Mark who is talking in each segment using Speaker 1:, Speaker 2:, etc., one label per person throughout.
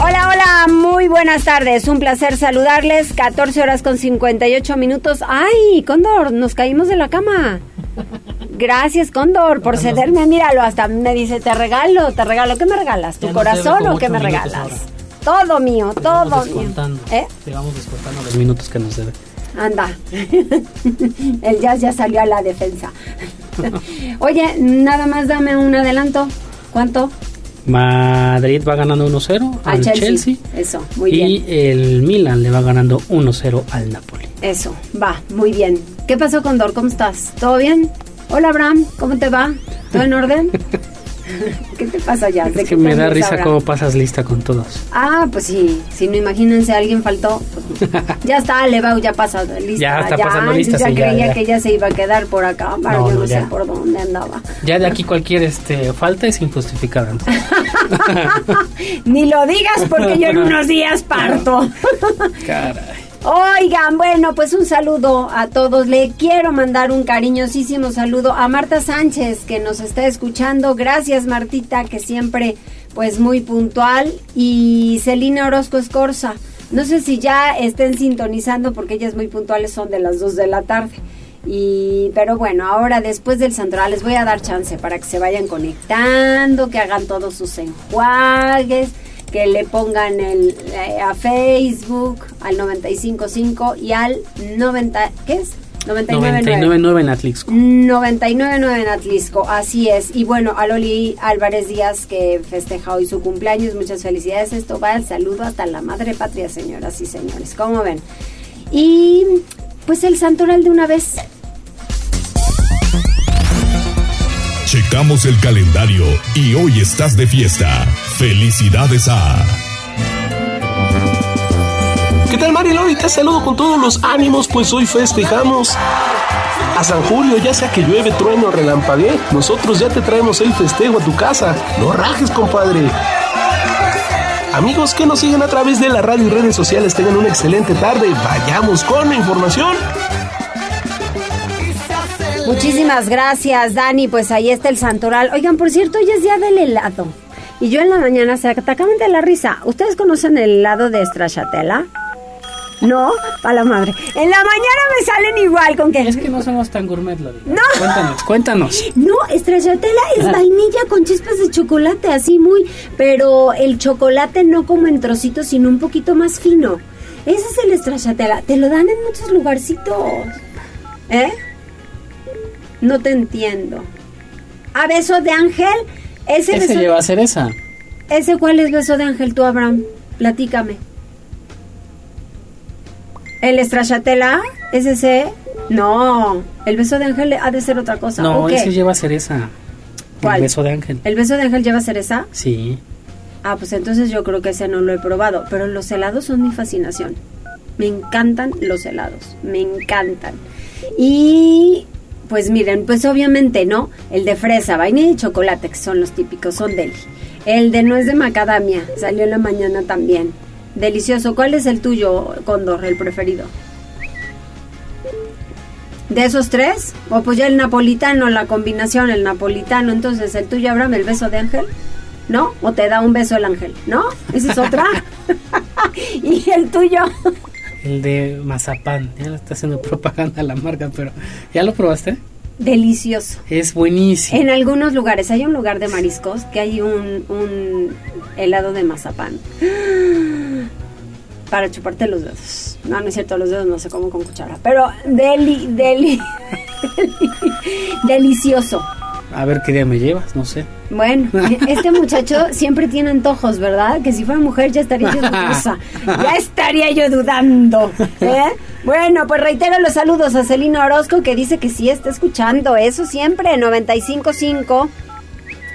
Speaker 1: Hola, hola, muy buenas tardes. Un placer saludarles. 14 horas con 58 minutos. ¡Ay, Cóndor! Nos caímos de la cama. Gracias, Cóndor, por cederme. Míralo, hasta me dice, te regalo, te regalo. ¿Qué me regalas? ¿Tu corazón o qué me regalas? Todo mío, todo mío.
Speaker 2: ¿Eh? Te vamos descontando los minutos que nos debe.
Speaker 1: Anda. El jazz ya salió a la defensa. Oye, nada más dame un adelanto. ¿Cuánto?
Speaker 2: Madrid va ganando 1-0 al Chelsea,
Speaker 1: Eso, muy bien.
Speaker 2: Y el Milan le va ganando 1-0 al Napoli.
Speaker 1: Eso, va, muy bien. ¿Qué pasó con Dor? ¿Cómo estás? ¿Todo bien? Hola, Abraham, ¿cómo te va? ¿Todo en orden? ¿Qué te pasa ya?
Speaker 2: Es que me da risa cómo pasas lista con todos.
Speaker 1: Ah, pues sí. Si no, imagínense, alguien faltó. Pues, ya está, Levau, ya pasa lista.
Speaker 2: Ya está pasando lista.
Speaker 1: Ya creía que ya se iba a quedar por acá. yo no, sé por dónde andaba.
Speaker 2: Ya de aquí cualquier este falta es injustificada.
Speaker 1: Ni lo digas porque yo en unos días parto.
Speaker 2: Caray.
Speaker 1: Oigan, bueno, pues un saludo a todos. Le quiero mandar un cariñosísimo saludo a Marta Sánchez que nos está escuchando. Gracias, Martita, que siempre pues muy puntual. Y Celina Orozco Escorza. No sé si ya estén sintonizando porque ellas muy puntuales son de las 2 de la tarde. Y, pero bueno, ahora después del santoral les voy a dar chance para que se vayan conectando, que hagan todos sus enjuagues, que le pongan el, eh, a Facebook, al 955 y al 90, ¿qué es?
Speaker 2: 99.9 en Atlisco.
Speaker 1: 99.9 en Atlisco, así es. Y bueno, a Loli Álvarez Díaz que festeja hoy su cumpleaños, muchas felicidades. Esto va el saludo hasta la madre patria, señoras y señores. ¿Cómo ven? Y pues el santoral de una vez.
Speaker 3: Checamos el calendario y hoy estás de fiesta. Felicidades a...
Speaker 4: ¿Qué tal Marilori? Te saludo con todos los ánimos, pues hoy festejamos a San Julio, ya sea que llueve, trueno o relampaguee, nosotros ya te traemos el festejo a tu casa. No rajes, compadre. Amigos que nos siguen a través de la radio y redes sociales, tengan una excelente tarde. Vayamos con la información.
Speaker 1: Muchísimas gracias, Dani. Pues ahí está el santoral. Oigan, por cierto, hoy es día del helado. Y yo en la mañana se atacaban de la risa. ¿Ustedes conocen el helado de Stracciatella? No, a la madre. En la mañana me salen igual con que.
Speaker 2: Es que no somos tan gourmet, Lori.
Speaker 1: No.
Speaker 2: Cuéntanos, cuéntanos.
Speaker 1: No, Stracciatella es vainilla con chispas de chocolate, así muy. Pero el chocolate no como en trocitos, sino un poquito más fino. Ese es el Stracciatella. Te lo dan en muchos lugarcitos. ¿Eh? No te entiendo. ¿A beso de ángel?
Speaker 2: Ese,
Speaker 1: beso
Speaker 2: lleva cereza.
Speaker 1: ¿Ese cuál es beso de ángel tú, Abraham? Platícame. ¿El estrachatela? ¿Es ese? No, el beso de ángel ha de ser otra cosa.
Speaker 2: No, ese lleva cereza.
Speaker 1: ¿Cuál?
Speaker 2: El beso de ángel.
Speaker 1: ¿El beso de ángel lleva cereza?
Speaker 2: Sí.
Speaker 1: Ah, pues entonces yo creo que ese no lo he probado. Pero los helados son mi fascinación. Me encantan los helados. Me encantan. Y pues miren, pues obviamente no. El de fresa, vainilla y chocolate, que son los típicos, son deli. El de nuez de macadamia, salió en la mañana también. Delicioso. ¿Cuál es el tuyo, Condor, el preferido? ¿De esos tres? O pues ya el napolitano, la combinación, el napolitano. Entonces, ¿el tuyo, Abraham, el beso de ángel? ¿No? ¿O te da un beso el ángel? ¿No? ¿Esa es otra? ¿Y el tuyo?
Speaker 2: El de mazapán. Ya le está haciendo propaganda a la marca, pero ¿ya lo probaste?
Speaker 1: Delicioso.
Speaker 2: Es buenísimo.
Speaker 1: En algunos lugares, hay un lugar de mariscos que hay un, un helado de mazapán. Para chuparte los dedos. No, no es cierto, los dedos no sé cómo con cuchara. Pero deli, deli, delicioso.
Speaker 2: A ver qué día me llevas, no sé.
Speaker 1: Bueno, este muchacho siempre tiene antojos, ¿verdad? Que si fuera mujer ya estaría yo dudosa. Ya estaría yo dudando. ¿eh? Bueno, pues reitero los saludos a Celina Orozco que dice que sí está escuchando. Eso siempre, 95.5.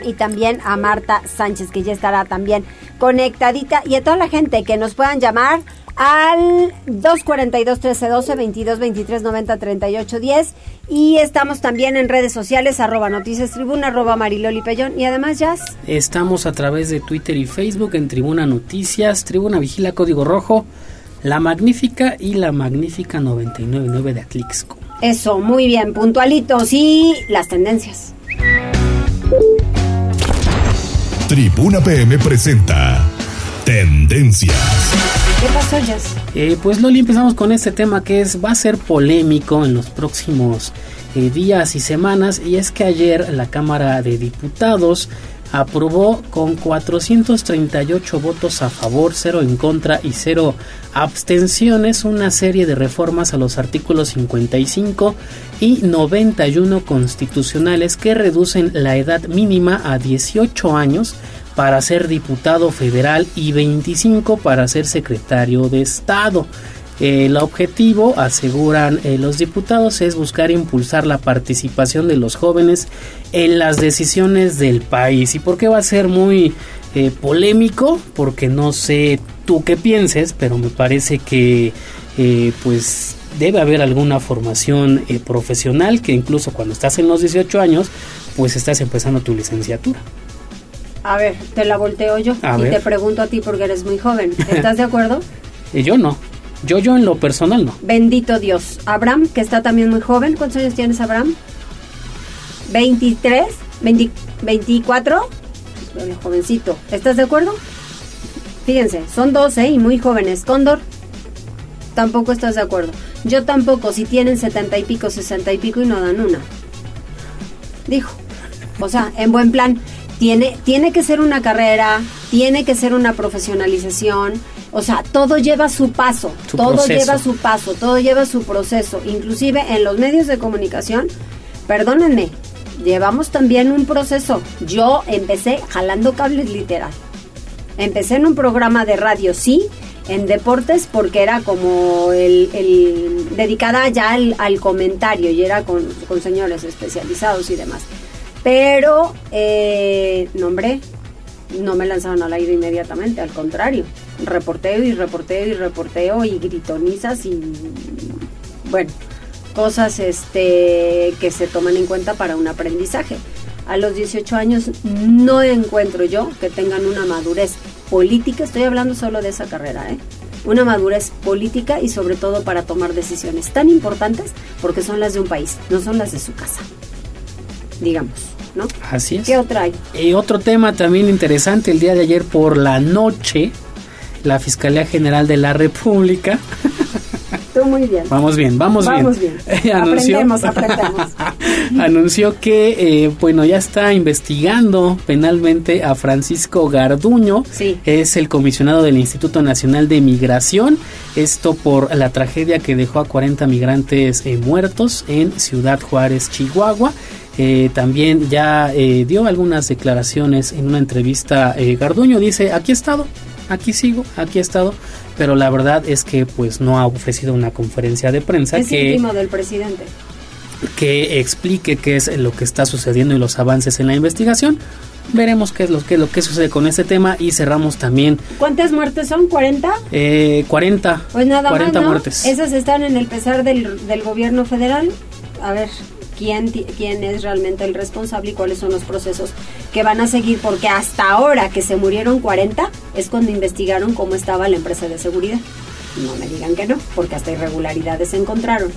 Speaker 1: Y también a Marta Sánchez que ya estará también conectadita. Y a toda la gente que nos puedan llamar al 242 1312 22 23 90 38 10 y estamos también en redes sociales arroba noticias tribuna arroba mariloli pellón. Y además jazz.
Speaker 2: Estamos a través de Twitter y Facebook en Tribuna Noticias. Tribuna Vigila Código Rojo La Magnífica y La Magnífica 999 de Atlixco.
Speaker 1: Eso muy bien puntualitos y las tendencias.
Speaker 3: Tribuna PM presenta Tendencias
Speaker 1: ¿Qué pasó, Jess?
Speaker 2: Eh, pues Loli, empezamos con este tema que es va a ser polémico en los próximos eh, días y semanas y es que ayer la Cámara de Diputados aprobó con 438 votos a favor, 0 en contra y 0 abstenciones una serie de reformas a los artículos 55 y 91 constitucionales que reducen la edad mínima a 18 años para ser diputado federal y 25 para ser secretario de Estado. El objetivo, aseguran eh, los diputados, es buscar impulsar la participación de los jóvenes en las decisiones del país. ¿Y por qué va a ser muy eh, polémico? Porque no sé tú qué pienses, pero me parece que eh, pues debe haber alguna formación profesional que incluso cuando estás en los 18 años, pues estás empezando tu licenciatura.
Speaker 1: A ver, te la volteo yo y te pregunto a ti porque eres muy joven. ¿Estás de acuerdo?
Speaker 2: y yo no. Yo, yo en lo personal no.
Speaker 1: Bendito Dios. Abraham, que está también muy joven. ¿Cuántos años tienes, Abraham? ¿23? ¿24? jovencito. ¿Estás de acuerdo? Fíjense, son 12 y muy jóvenes. Cóndor, tampoco estás de acuerdo. Yo tampoco, si tienen 70 y pico, 60 y pico y no dan una. Dijo. O sea, en buen plan. Tiene, tiene que ser una carrera, tiene que ser una profesionalización, o sea, todo lleva su paso, todo lleva su paso, todo lleva su proceso, inclusive en los medios de comunicación, perdónenme, llevamos también un proceso. Yo empecé jalando cables literal. Empecé en un programa de radio, sí, en deportes porque era como el, dedicada ya al, comentario y era con, con señores especializados y demás. Pero, eh, no me lanzaron al aire inmediatamente, al contrario, reporteo y reporteo y reporteo y gritonizas y bueno, cosas este que se toman en cuenta para un aprendizaje. A los 18 años no encuentro yo que tengan una madurez política, estoy hablando solo de esa carrera, ¿eh? una madurez política y sobre todo para tomar decisiones tan importantes porque son las de un país, no son las de su casa, digamos. ¿no?
Speaker 2: Así es.
Speaker 1: ¿Qué otra hay?
Speaker 2: Y otro tema también interesante, el día de ayer por la noche, la Fiscalía General de la República.
Speaker 1: Tú muy bien.
Speaker 2: Vamos bien, vamos,
Speaker 1: vamos bien.
Speaker 2: anunció,
Speaker 1: aprendemos, aprendemos.
Speaker 2: anunció que, eh, bueno, ya está investigando penalmente a Francisco Garduño.
Speaker 1: Sí.
Speaker 2: Es el comisionado del Instituto Nacional de Migración. Esto por la tragedia que dejó a 40 migrantes eh, muertos en Ciudad Juárez, Chihuahua. Eh, también ya eh, dio algunas declaraciones en una entrevista. Eh, Garduño dice, aquí he estado, aquí sigo, aquí he estado, pero la verdad es que pues no ha ofrecido una conferencia de prensa
Speaker 1: es
Speaker 2: que
Speaker 1: del presidente
Speaker 2: que explique qué es lo que está sucediendo y los avances en la investigación. Veremos qué es lo que, lo que sucede con este tema y cerramos también.
Speaker 1: ¿Cuántas muertes son? ¿40?
Speaker 2: Eh, 40.
Speaker 1: Pues nada
Speaker 2: 40
Speaker 1: más,
Speaker 2: muertes.
Speaker 1: Esas están en el pesar del, del gobierno federal. A ver, quién, es realmente el responsable y cuáles son los procesos que van a seguir, porque hasta ahora que se murieron 40 es cuando investigaron cómo estaba la empresa de seguridad. No me digan que no, porque hasta irregularidades se encontraron.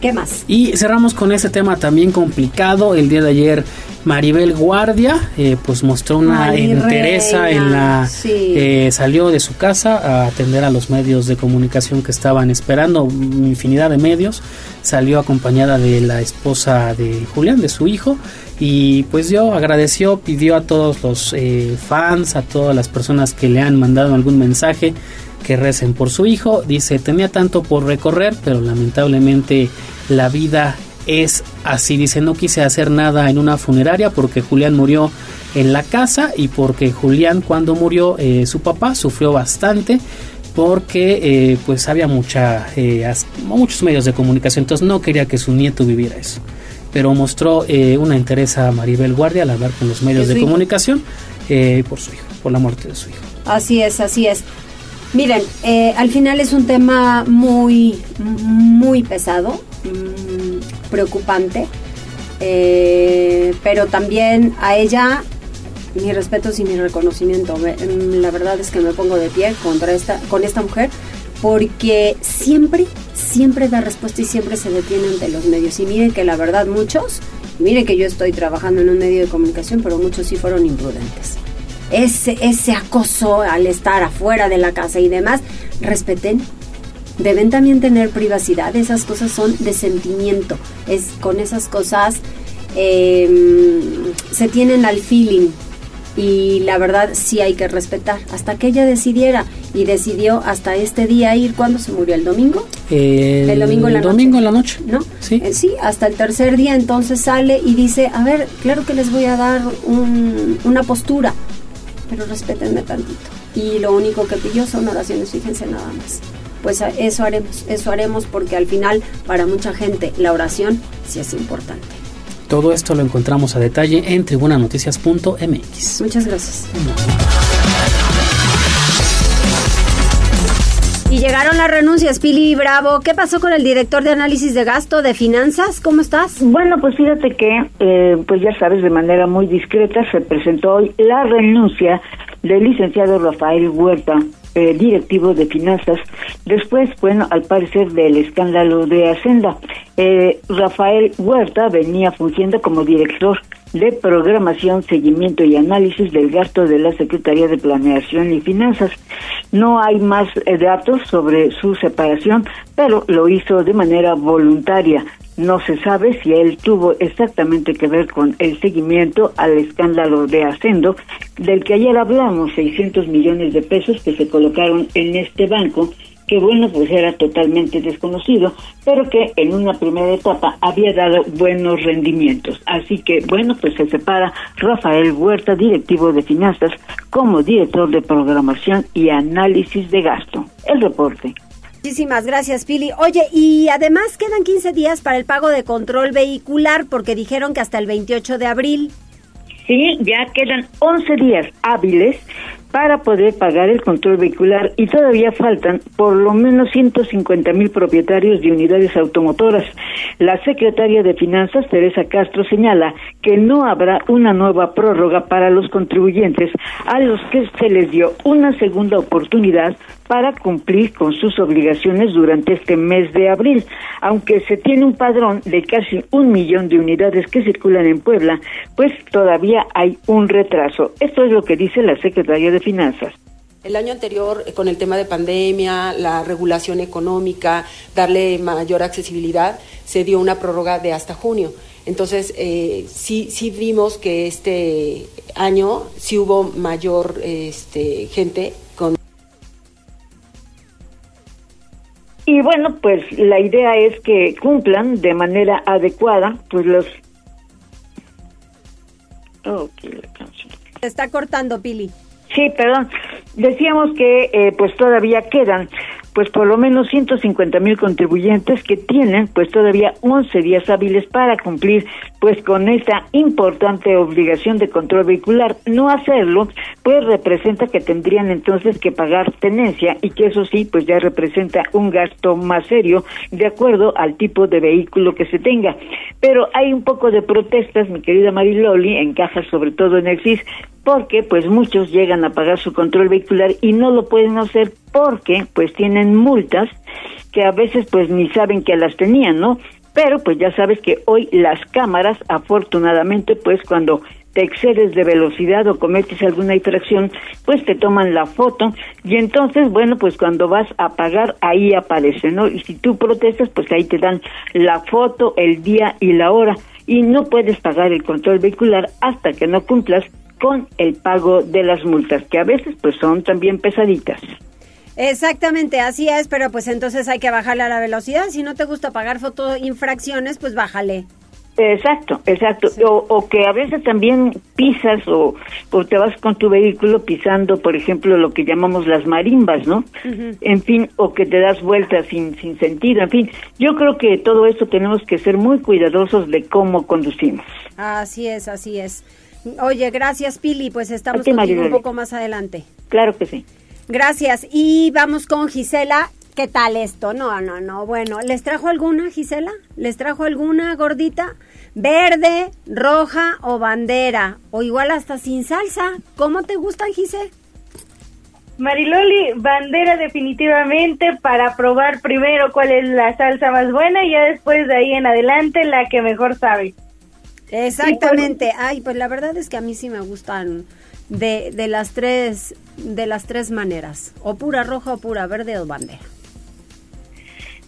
Speaker 1: ¿Qué más?
Speaker 2: Y cerramos con ese tema también complicado. El día de ayer Maribel Guardia eh, pues mostró una interés en la... Eh, salió de su casa a atender a los medios de comunicación que estaban esperando, infinidad de medios. Salió acompañada de la esposa de Julián, de su hijo. Y pues yo agradeció, pidió a todos los eh, fans, a todas las personas que le han mandado algún mensaje que recen por su hijo. Dice, tenía tanto por recorrer, pero lamentablemente la vida es así. Dice, no quise hacer nada en una funeraria porque Julián murió en la casa y porque Julián cuando murió eh, su papá sufrió bastante porque eh, pues había mucha, eh, muchos medios de comunicación, entonces no quería que su nieto viviera eso. Pero mostró una interés a Maribel Guardia al hablar con los medios de comunicación por su hijo, por la muerte de su hijo.
Speaker 1: Así es, así es. Miren, eh, al final es un tema muy, muy pesado, mm, preocupante, eh, pero también a ella mi respeto y mi reconocimiento. Mm, la verdad es que me pongo de pie contra esta, con esta mujer porque siempre, siempre da respuesta y siempre se detiene ante los medios. Y miren que la verdad muchos, miren que yo estoy trabajando en un medio de comunicación, pero muchos sí fueron imprudentes. Ese, ese acoso al estar afuera de la casa y demás, respeten. Deben también tener privacidad, esas cosas son de sentimiento, es con esas cosas em, se tienen al feeling, y la verdad sí hay que respetar. Hasta que ella decidiera y decidió hasta este día ir cuando se murió el domingo
Speaker 2: el, domingo en la domingo noche, en la noche.
Speaker 1: No sí. Eh, sí hasta el tercer día entonces sale y dice a ver claro que les voy a dar una postura pero respétenme tantito y lo único que pidió son oraciones fíjense nada más pues eso haremos eso haremos porque al final para mucha gente la oración sí es importante
Speaker 2: todo esto lo encontramos a detalle en tribunanoticias.mx.
Speaker 1: Muchas gracias. Y llegaron las renuncias, Pili Bravo. ¿Qué pasó con el director de análisis de gasto de finanzas? ¿Cómo estás?
Speaker 5: Bueno, pues fíjate que, eh, pues ya sabes, de manera muy discreta se presentó hoy la renuncia del licenciado Rafael Huerta, eh, directivo de finanzas, después, bueno, al parecer del escándalo de Hacienda. Eh, Rafael Huerta venía fungiendo como director de programación, seguimiento y análisis del gasto de la Secretaría de Planeación y Finanzas. No hay más eh, datos sobre su separación, pero lo hizo de manera voluntaria. No se sabe si él tuvo exactamente que ver con el seguimiento al escándalo de Ascendo, del que ayer hablamos, 600 millones de pesos que se colocaron en este banco, que bueno, pues era totalmente desconocido, pero que en una primera etapa había dado buenos rendimientos. Así que bueno, pues se separa Rafael Huerta, directivo de finanzas, como director de programación y análisis de gasto. El reporte.
Speaker 1: Muchísimas gracias, Pili. Oye, y además quedan 15 días para el pago de control vehicular porque dijeron que hasta el 28 de abril.
Speaker 5: Sí, ya quedan 11 días hábiles para poder pagar el control vehicular y todavía faltan por lo menos 150 mil propietarios de unidades automotoras. La secretaria de Finanzas, Teresa Castro, señala que no habrá una nueva prórroga para los contribuyentes a los que se les dio una segunda oportunidad para cumplir con sus obligaciones durante este mes de abril. Aunque se tiene un padrón de casi un millón de unidades que circulan en Puebla, pues todavía hay un retraso. Esto es lo que dice la Secretaría de Finanzas.
Speaker 6: El año anterior, eh, con el tema de pandemia, la regulación económica, darle mayor accesibilidad, se dio una prórroga de hasta junio. Entonces, eh, sí, sí vimos que este año sí hubo mayor este, gente
Speaker 5: Y bueno, pues la idea es que cumplan de manera adecuada pues los...
Speaker 1: Se está cortando, Pili.
Speaker 5: Sí, perdón. Decíamos que eh, pues todavía quedan pues por lo menos 150 mil contribuyentes que tienen pues todavía 11 días hábiles para cumplir pues con esta importante obligación de control vehicular. No hacerlo pues representa que tendrían entonces que pagar tenencia y que eso sí pues ya representa un gasto más serio de acuerdo al tipo de vehículo que se tenga. Pero hay un poco de protestas, mi querida Mariloli, encaja sobre todo en el CIS, porque pues muchos llegan a pagar su control vehicular y no lo pueden hacer porque pues tienen multas que a veces pues ni saben que las tenían, ¿no? Pero pues ya sabes que hoy las cámaras afortunadamente pues cuando te excedes de velocidad o cometes alguna infracción, pues te toman la foto y entonces, bueno, pues cuando vas a pagar, ahí aparece, ¿no? Y si tú protestas, pues ahí te dan la foto, el día y la hora y no puedes pagar el control vehicular hasta que no cumplas con el pago de las multas, que a veces pues son también pesaditas.
Speaker 1: Exactamente, así es, pero pues entonces hay que bajarle a la velocidad. Si no te gusta pagar foto infracciones, pues bájale.
Speaker 5: Exacto, exacto. O, que a veces también pisas o, te vas con tu vehículo pisando, por ejemplo, lo que llamamos las marimbas, ¿no? En fin, o que te das vueltas sin, sin sentido. En fin, yo creo que todo eso tenemos que ser muy cuidadosos de cómo conducimos.
Speaker 1: Así es, así es. Oye, gracias Pili, pues estamos contigo un poco más adelante.
Speaker 5: Claro que sí.
Speaker 1: Gracias. Y vamos con Gisela. ¿Qué tal esto? No, no, no. Bueno, ¿les trajo alguna, Gisela? ¿Les trajo alguna gordita? Verde, roja o bandera. O igual hasta sin salsa. ¿Cómo te gustan, Gisela?
Speaker 7: Mariloli, bandera definitivamente para probar primero cuál es la salsa más buena y ya después de ahí en adelante la que mejor sabe.
Speaker 1: Exactamente. Ay, pues la verdad es que a mí sí me gustan de, de las tres de las tres maneras, o pura roja o pura verde o bandera.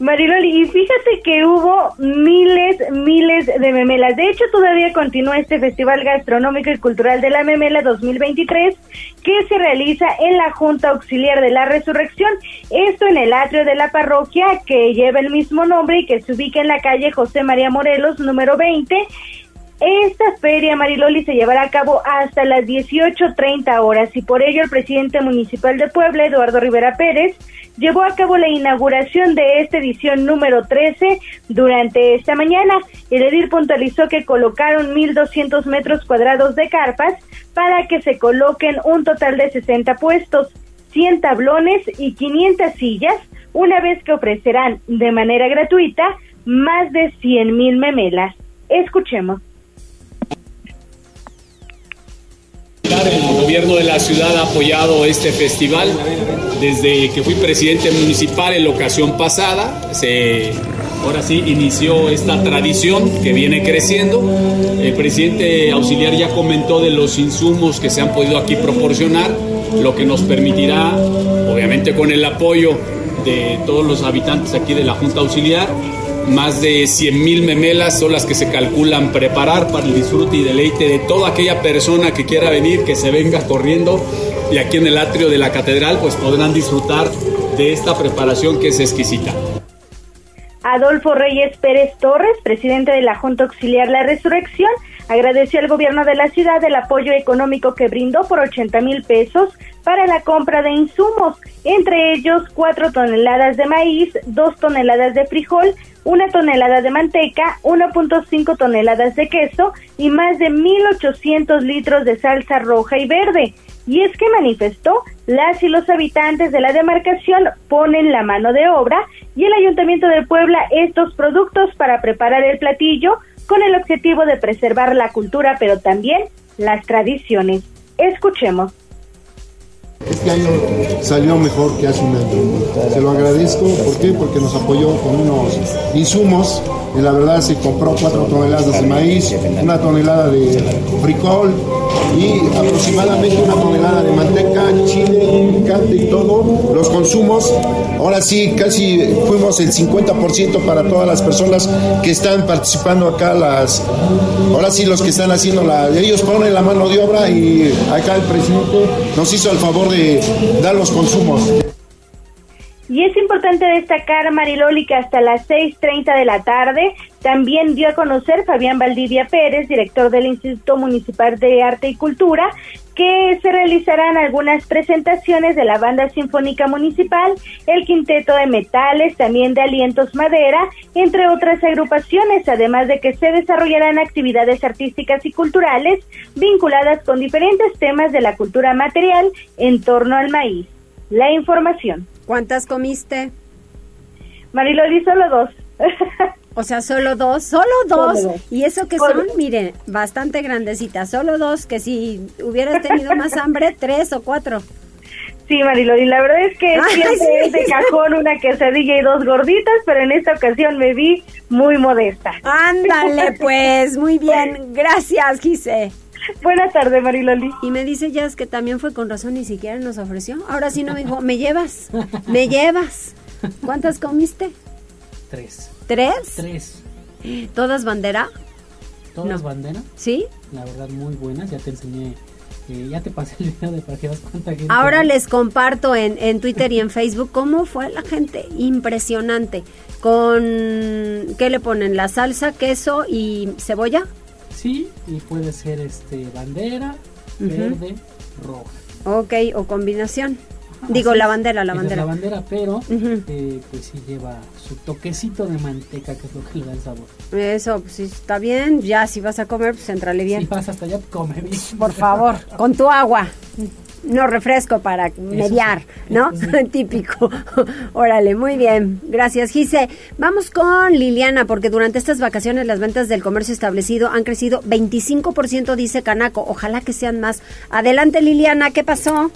Speaker 7: Mariloli, y fíjate que hubo miles, miles de memelas. De hecho, todavía continúa este Festival Gastronómico y Cultural de la Memela 2023 que se realiza en la Junta Auxiliar de la Resurrección. Esto en el atrio de la parroquia que lleva el mismo nombre y que se ubica en la calle José María Morelos, número 20. Esta feria Mariloli se llevará a cabo hasta las 18.30 horas y por ello el presidente municipal de Puebla, Eduardo Rivera Pérez, llevó a cabo la inauguración de esta edición número 13 durante esta mañana. El edil puntualizó que colocaron 1.200 metros cuadrados de carpas para que se coloquen un total de 60 puestos, 100 tablones y 500 sillas, una vez que ofrecerán de manera gratuita más de 100.000 memelas. Escuchemos.
Speaker 8: El gobierno de la ciudad ha apoyado este festival desde que fui presidente municipal en la ocasión pasada. Se, ahora sí inició esta tradición que viene creciendo. El presidente auxiliar ya comentó de los insumos que se han podido aquí proporcionar, lo que nos permitirá, obviamente con el apoyo de todos los habitantes aquí de la Junta Auxiliar, más de 100.000 memelas son las que se calculan preparar para el disfrute y deleite de toda aquella persona que quiera venir, que se venga corriendo y aquí en el atrio de la catedral pues podrán disfrutar de esta preparación que es exquisita.
Speaker 7: Adolfo Reyes Pérez Torres, presidente de la Junta Auxiliar La Resurrección, agradeció al gobierno de la ciudad el apoyo económico que brindó por 80 mil pesos para la compra de insumos, entre ellos 4 toneladas de maíz, 2 toneladas de frijol, una tonelada de manteca, 1.5 toneladas de queso y más de 1.800 litros de salsa roja y verde. Y es que manifestó, las y los habitantes de la demarcación ponen la mano de obra y el Ayuntamiento de Puebla estos productos para preparar el platillo con el objetivo de preservar la cultura, pero también las tradiciones. Escuchemos.
Speaker 9: Este año salió mejor que hace un año. Se lo agradezco. ¿Por qué? Porque nos apoyó con unos insumos. Y la verdad se compró cuatro toneladas de maíz, una tonelada de frijol y aproximadamente una tonelada de manteca, chile, picante y todo. Los consumos, ahora sí, casi fuimos el 50% para todas las personas que están participando acá. Las, ahora sí, los que están haciendo la. Ellos ponen la mano de obra y acá el presidente nos hizo el favor de dar los consumos.
Speaker 7: Y es importante destacar, Mariloli, que hasta las 6.30 de la tarde también dio a conocer Fabián Valdivia Pérez, director del Instituto Municipal de Arte y Cultura, que se realizarán algunas presentaciones de la Banda Sinfónica Municipal, el Quinteto de Metales, también de Alientos Madera, entre otras agrupaciones, además de que se desarrollarán actividades artísticas y culturales vinculadas con diferentes temas de la cultura material en torno al maíz. La información.
Speaker 1: ¿Cuántas comiste?
Speaker 7: Mariloli, solo dos.
Speaker 1: O sea, solo dos, solo dos. Y eso que son, miren, bastante grandecitas. Solo dos, que si hubieras tenido más hambre, tres o cuatro.
Speaker 7: Sí, Mariloli, la verdad es que siempre es de cajón una quesadilla y dos gorditas, pero en esta ocasión me vi muy modesta.
Speaker 1: Ándale, pues, muy bien. Gracias, Gise.
Speaker 7: Buenas tardes, Mariloli.
Speaker 1: Y me dice Jazz que también fue con razón, ni siquiera nos ofreció. Ahora sí no me dijo, ¿me llevas? ¿Me llevas? ¿Cuántas comiste?
Speaker 2: Tres.
Speaker 1: ¿Tres?
Speaker 2: Tres.
Speaker 1: ¿Todas bandera?
Speaker 2: ¿Todas
Speaker 1: No.
Speaker 2: bandera?
Speaker 1: ¿Sí?
Speaker 2: La verdad, muy buenas. Ya te enseñé. eh, ya te pasé el video de para que veas cuánta gente.
Speaker 1: Ahora les comparto en, en Twitter y en Facebook cómo fue la gente. Impresionante. Con, ¿qué le ponen? La salsa, queso y cebolla.
Speaker 2: Sí, y puede ser este bandera, verde, roja.
Speaker 1: Ok, o combinación. Digo, la bandera, la
Speaker 2: es
Speaker 1: bandera.
Speaker 2: La bandera, pero eh, pues sí lleva su toquecito de manteca, que es lo que le da el sabor.
Speaker 1: Eso, pues sí, está bien. Ya, si vas a comer, pues entrale bien.
Speaker 2: Si vas hasta allá, come bien.
Speaker 1: Por favor, con tu agua. no refresco para mediar, ¿no? Típico. Órale, muy bien. Gracias, Gise. Vamos con Liliana, porque durante estas vacaciones las ventas del comercio establecido han crecido 25%, dice Canaco. Ojalá que sean más. Adelante, Liliana, ¿qué pasó?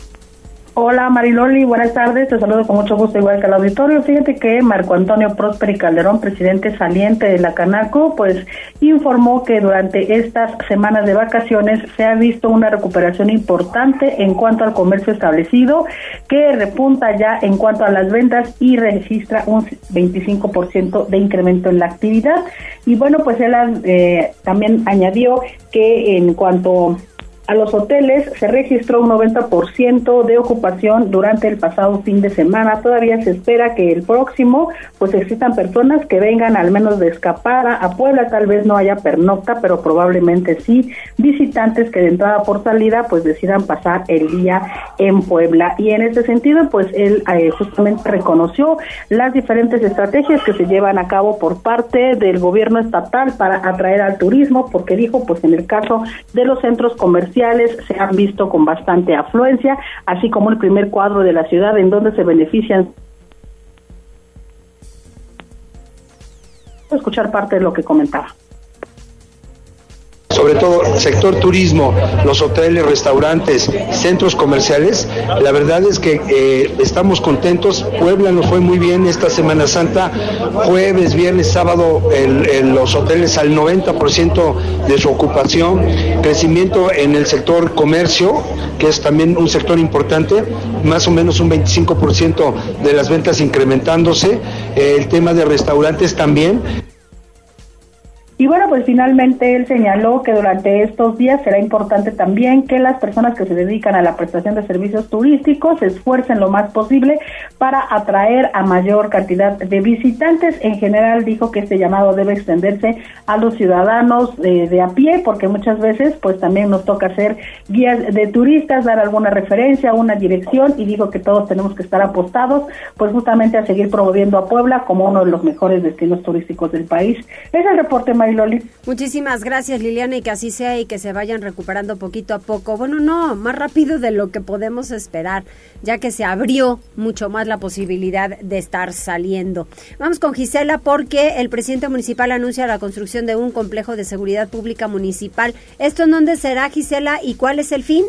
Speaker 10: Hola Mariloli, buenas tardes, te saludo con mucho gusto igual que al auditorio. Fíjate que Marco Antonio Prósperi Calderón, presidente saliente de la Canaco, pues informó que durante estas semanas de vacaciones se ha visto una recuperación importante en cuanto al comercio establecido, que repunta ya en cuanto a las ventas y registra un 25% de incremento en la actividad. Y bueno, pues él eh, también añadió que en cuanto a los hoteles se registró un 90% de ocupación durante el pasado fin de semana. Todavía se espera que el próximo, pues existan personas que vengan al menos de escapada a Puebla. Tal vez no haya pernocta, pero probablemente sí visitantes que de entrada por salida, pues decidan pasar el día en Puebla. Y en ese sentido, pues él eh, justamente reconoció las diferentes estrategias que se llevan a cabo por parte del gobierno estatal para atraer al turismo, porque dijo, pues en el caso de los centros comerciales se han visto con bastante afluencia, así como el primer cuadro de la ciudad en donde se benefician. escuchar parte de lo que comentaba
Speaker 11: sobre todo sector turismo, los hoteles, restaurantes, centros comerciales, la verdad es que eh, estamos contentos. Puebla nos fue muy bien esta Semana Santa, jueves, viernes, sábado, en los hoteles al 90% de su ocupación, crecimiento en el sector comercio, que es también un sector importante, más o menos un 25% de las ventas incrementándose, el tema de restaurantes también.
Speaker 10: Y bueno, pues finalmente él señaló que durante estos días será importante también que las personas que se dedican a la prestación de servicios turísticos se esfuercen lo más posible para atraer a mayor cantidad de visitantes. En general dijo que este llamado debe extenderse a los ciudadanos de, de a pie porque muchas veces pues también nos toca ser guías de turistas, dar alguna referencia, una dirección y dijo que todos tenemos que estar apostados pues justamente a seguir promoviendo a Puebla como uno de los mejores destinos turísticos del país. Es el reporte más
Speaker 1: Muchísimas gracias Liliana y que así sea y que se vayan recuperando poquito a poco. Bueno, no, más rápido de lo que podemos esperar, ya que se abrió mucho más la posibilidad de estar saliendo. Vamos con Gisela porque el presidente municipal anuncia la construcción de un complejo de seguridad pública municipal. ¿Esto en dónde será Gisela y cuál es el fin?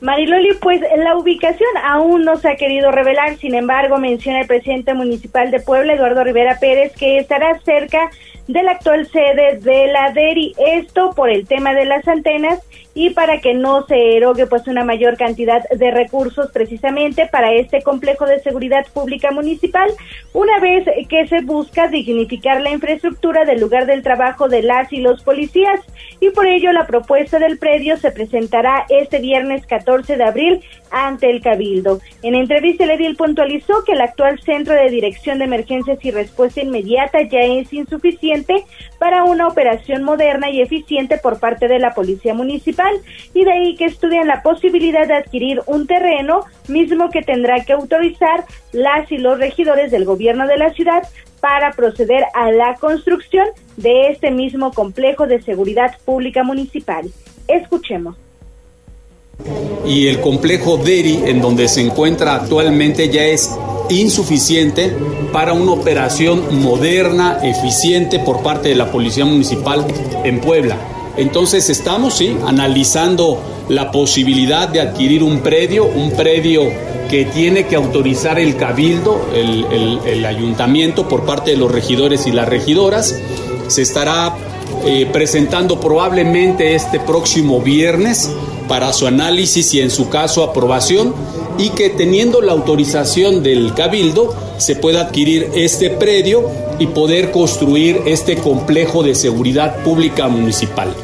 Speaker 7: Mariloli, pues la ubicación aún no se ha querido revelar, sin embargo menciona el presidente municipal de Puebla, Eduardo Rivera Pérez, que estará cerca de la actual sede de la DERI. Esto por el tema de las antenas y para que no se erogue pues una mayor cantidad de recursos precisamente para este complejo de seguridad pública municipal, una vez que se busca dignificar la infraestructura del lugar del trabajo de las y los policías y por ello la propuesta del predio se presentará este viernes 14 de abril ante el Cabildo. En entrevista el puntualizó que el actual Centro de Dirección de Emergencias y Respuesta Inmediata ya es insuficiente para una operación moderna y eficiente por parte de la Policía Municipal y de ahí que estudian la posibilidad de adquirir un terreno mismo que tendrá que autorizar las y los regidores del gobierno de la ciudad para proceder a la construcción de este mismo complejo de seguridad pública municipal. Escuchemos.
Speaker 8: Y el complejo DERI, en donde se encuentra actualmente, ya es insuficiente para una operación moderna, eficiente por parte de la Policía Municipal en Puebla. Entonces estamos sí, analizando la posibilidad de adquirir un predio, un predio que tiene que autorizar el cabildo, el, ayuntamiento por parte de los regidores y las regidoras. Se estará eh, presentando probablemente este próximo viernes para su análisis y en su caso aprobación y que teniendo la autorización del cabildo se pueda adquirir este predio y poder construir este complejo de seguridad pública municipal.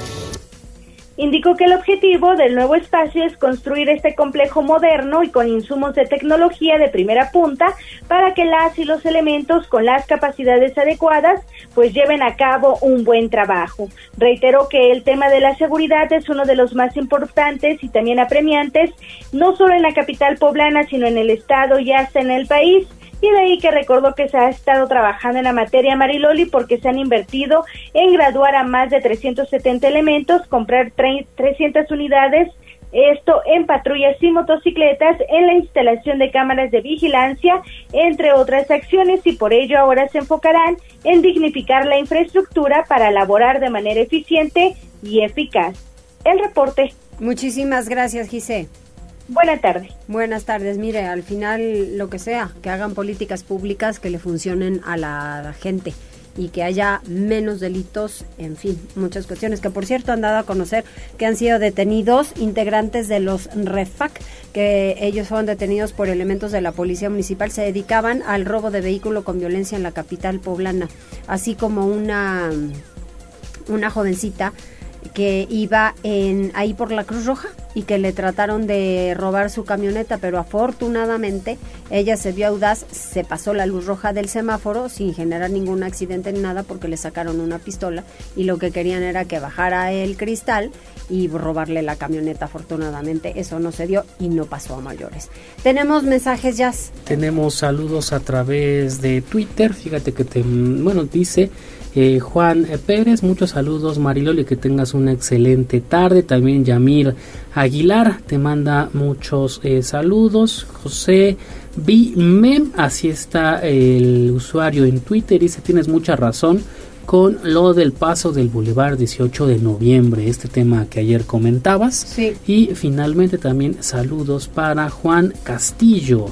Speaker 7: Indicó que el objetivo del nuevo espacio es construir este complejo moderno y con insumos de tecnología de primera punta para que las y los elementos con las capacidades adecuadas pues lleven a cabo un buen trabajo. Reiteró que el tema de la seguridad es uno de los más importantes y también apremiantes, no solo en la capital poblana, sino en el estado y hasta en el país y de ahí que recordó que se ha estado trabajando en la materia Mariloli porque se han invertido en graduar a más de 370 elementos, comprar 300 unidades Esto en patrullas y motocicletas, en la instalación de cámaras de vigilancia, entre otras acciones, y por ello ahora se enfocarán en dignificar la infraestructura para laborar de manera eficiente y eficaz. El reporte.
Speaker 1: Muchísimas gracias, Gise.
Speaker 7: Buenas tardes.
Speaker 1: Buenas tardes. Mire, al final lo que sea, que hagan políticas públicas que le funcionen a la gente y que haya menos delitos, en fin, muchas cuestiones que por cierto han dado a conocer que han sido detenidos integrantes de los REFAC, que ellos fueron detenidos por elementos de la Policía Municipal, se dedicaban al robo de vehículo con violencia en la capital poblana, así como una una jovencita que iba en ahí por la Cruz Roja y que le trataron de robar su camioneta, pero afortunadamente ella se vio audaz, se pasó la luz roja del semáforo sin generar ningún accidente ni nada porque le sacaron una pistola y lo que querían era que bajara el cristal y robarle la camioneta. Afortunadamente eso no se dio y no pasó a mayores. Tenemos mensajes ya.
Speaker 2: Tenemos saludos a través de Twitter. Fíjate que te, bueno, dice eh, Juan Pérez, muchos saludos Mariloli, que tengas una excelente tarde. También Yamir Aguilar te manda muchos eh, saludos. José Bimem, así está el usuario en Twitter, dice tienes mucha razón con lo del paso del Boulevard 18 de noviembre, este tema que ayer comentabas.
Speaker 1: Sí.
Speaker 2: Y finalmente también saludos para Juan Castillo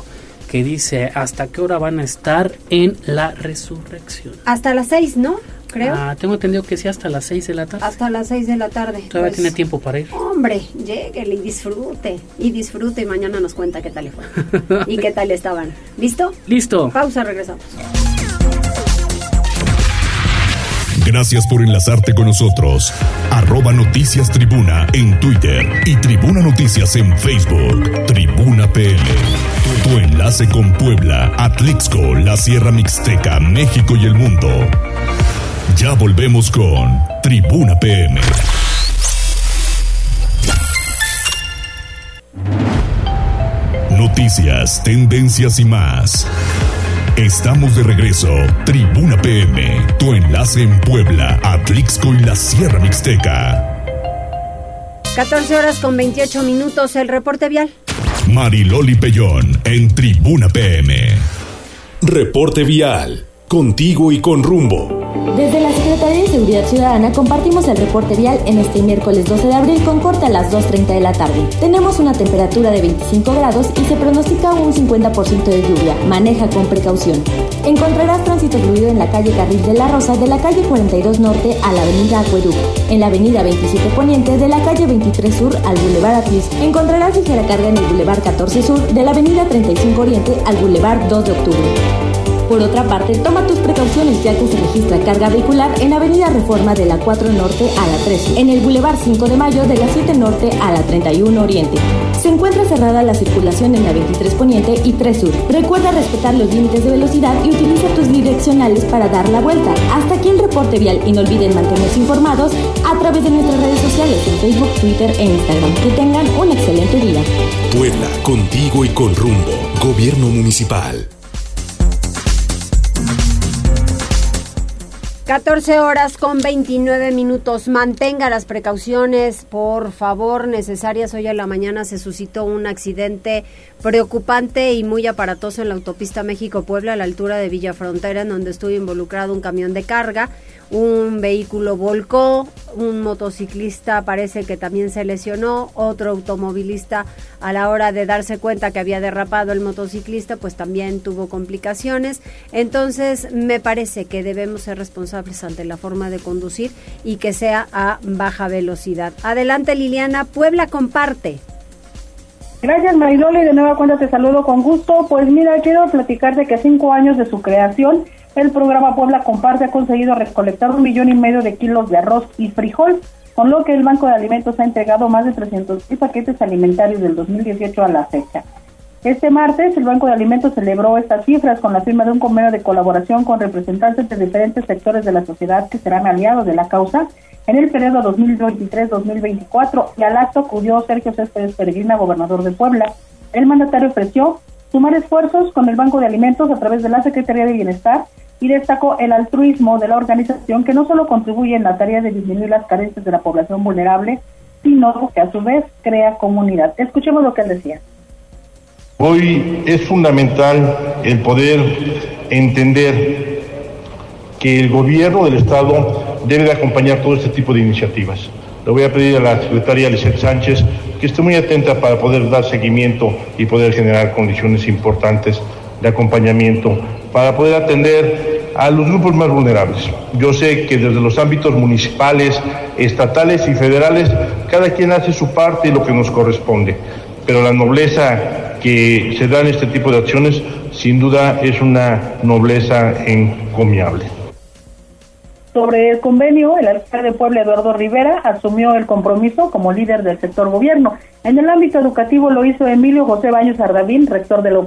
Speaker 2: que dice hasta qué hora van a estar en la resurrección.
Speaker 1: Hasta las seis, ¿no? Creo.
Speaker 2: Ah, tengo entendido que sí, hasta las seis de la tarde.
Speaker 1: Hasta las seis de la tarde.
Speaker 2: Todavía
Speaker 1: Pues,
Speaker 2: tiene tiempo para ir.
Speaker 1: Hombre, lléguele y disfrute. Y disfrute y mañana nos cuenta qué tal le fue. y qué tal estaban. ¿Listo?
Speaker 2: Listo.
Speaker 1: Pausa, regresamos.
Speaker 3: Gracias por enlazarte con nosotros. Arroba Noticias Tribuna en Twitter y Tribuna Noticias en Facebook. Tribuna PM. Tu, tu enlace con Puebla, Atlixco, la Sierra Mixteca, México y el mundo. Ya volvemos con Tribuna PM. Noticias, tendencias y más. Estamos de regreso. Tribuna PM, tu enlace en Puebla, Atlixco y la Sierra Mixteca.
Speaker 1: 14 horas con 28 minutos, el reporte vial.
Speaker 3: Mariloli Pellón en Tribuna PM.
Speaker 12: Reporte vial. Contigo y con rumbo.
Speaker 13: Desde la Secretaría de Seguridad Ciudadana compartimos el reporte vial en este miércoles 12 de abril con corte a las 2.30 de la tarde. Tenemos una temperatura de 25 grados y se pronostica un 50% de lluvia. Maneja con precaución. Encontrarás tránsito fluido en la calle Carril de la Rosa de la calle 42 Norte a la avenida Acueduc, en la avenida 27 Poniente de la calle 23 Sur al Boulevard Atlis. Encontrarás ligera carga en el Boulevard 14 Sur de la avenida 35 Oriente al Boulevard 2 de Octubre. Por otra parte, toma tus precauciones ya que se registra carga vehicular en Avenida Reforma de la 4 Norte a la 3, en el Boulevard 5 de Mayo de la 7 Norte a la 31 Oriente. Se encuentra cerrada la circulación en la 23 Poniente y 3 Sur. Recuerda respetar los límites de velocidad y utiliza tus direccionales para dar la vuelta. Hasta aquí el reporte vial y no olviden mantenerse informados a través de nuestras redes sociales en Facebook, Twitter e Instagram. Que tengan un excelente día.
Speaker 12: Puebla, contigo y con rumbo. Gobierno Municipal.
Speaker 1: 14 horas con 29 minutos. Mantenga las precauciones, por favor, necesarias. Hoy a la mañana se suscitó un accidente preocupante y muy aparatoso en la autopista México-Puebla a la altura de Villa Frontera, en donde estuvo involucrado un camión de carga. Un vehículo volcó, un motociclista parece que también se lesionó, otro automovilista a la hora de darse cuenta que había derrapado el motociclista, pues también tuvo complicaciones. Entonces, me parece que debemos ser responsables ante la forma de conducir y que sea a baja velocidad. Adelante, Liliana, Puebla comparte.
Speaker 10: Gracias Mariloli, de nueva cuenta te saludo con gusto. Pues mira, quiero platicarte que a cinco años de su creación, el programa Puebla Comparte ha conseguido recolectar un millón y medio de kilos de arroz y frijol, con lo que el Banco de Alimentos ha entregado más de 300 mil paquetes alimentarios del 2018 a la fecha. Este martes, el Banco de Alimentos celebró estas cifras con la firma de un convenio de colaboración con representantes de diferentes sectores de la sociedad que serán aliados de la causa en el periodo 2023-2024 y al acto acudió Sergio Céspedes Peregrina, gobernador de Puebla. El mandatario ofreció sumar esfuerzos con el Banco de Alimentos a través de la Secretaría de Bienestar y destacó el altruismo de la organización que no solo contribuye en la tarea de disminuir las carencias de la población vulnerable, sino que a su vez crea comunidad. Escuchemos lo que él decía.
Speaker 14: Hoy es fundamental el poder entender que el gobierno del Estado debe de acompañar todo este tipo de iniciativas. Le voy a pedir a la secretaria Lizeth Sánchez que esté muy atenta para poder dar seguimiento y poder generar condiciones importantes de acompañamiento para poder atender a los grupos más vulnerables. Yo sé que desde los ámbitos municipales, estatales y federales, cada quien hace su parte y lo que nos corresponde, pero la nobleza que se da en este tipo de acciones sin duda es una nobleza encomiable.
Speaker 10: Sobre el convenio, el alcalde de Puebla, Eduardo Rivera, asumió el compromiso como líder del sector gobierno. En el ámbito educativo lo hizo Emilio José Baños Ardavín, rector de la.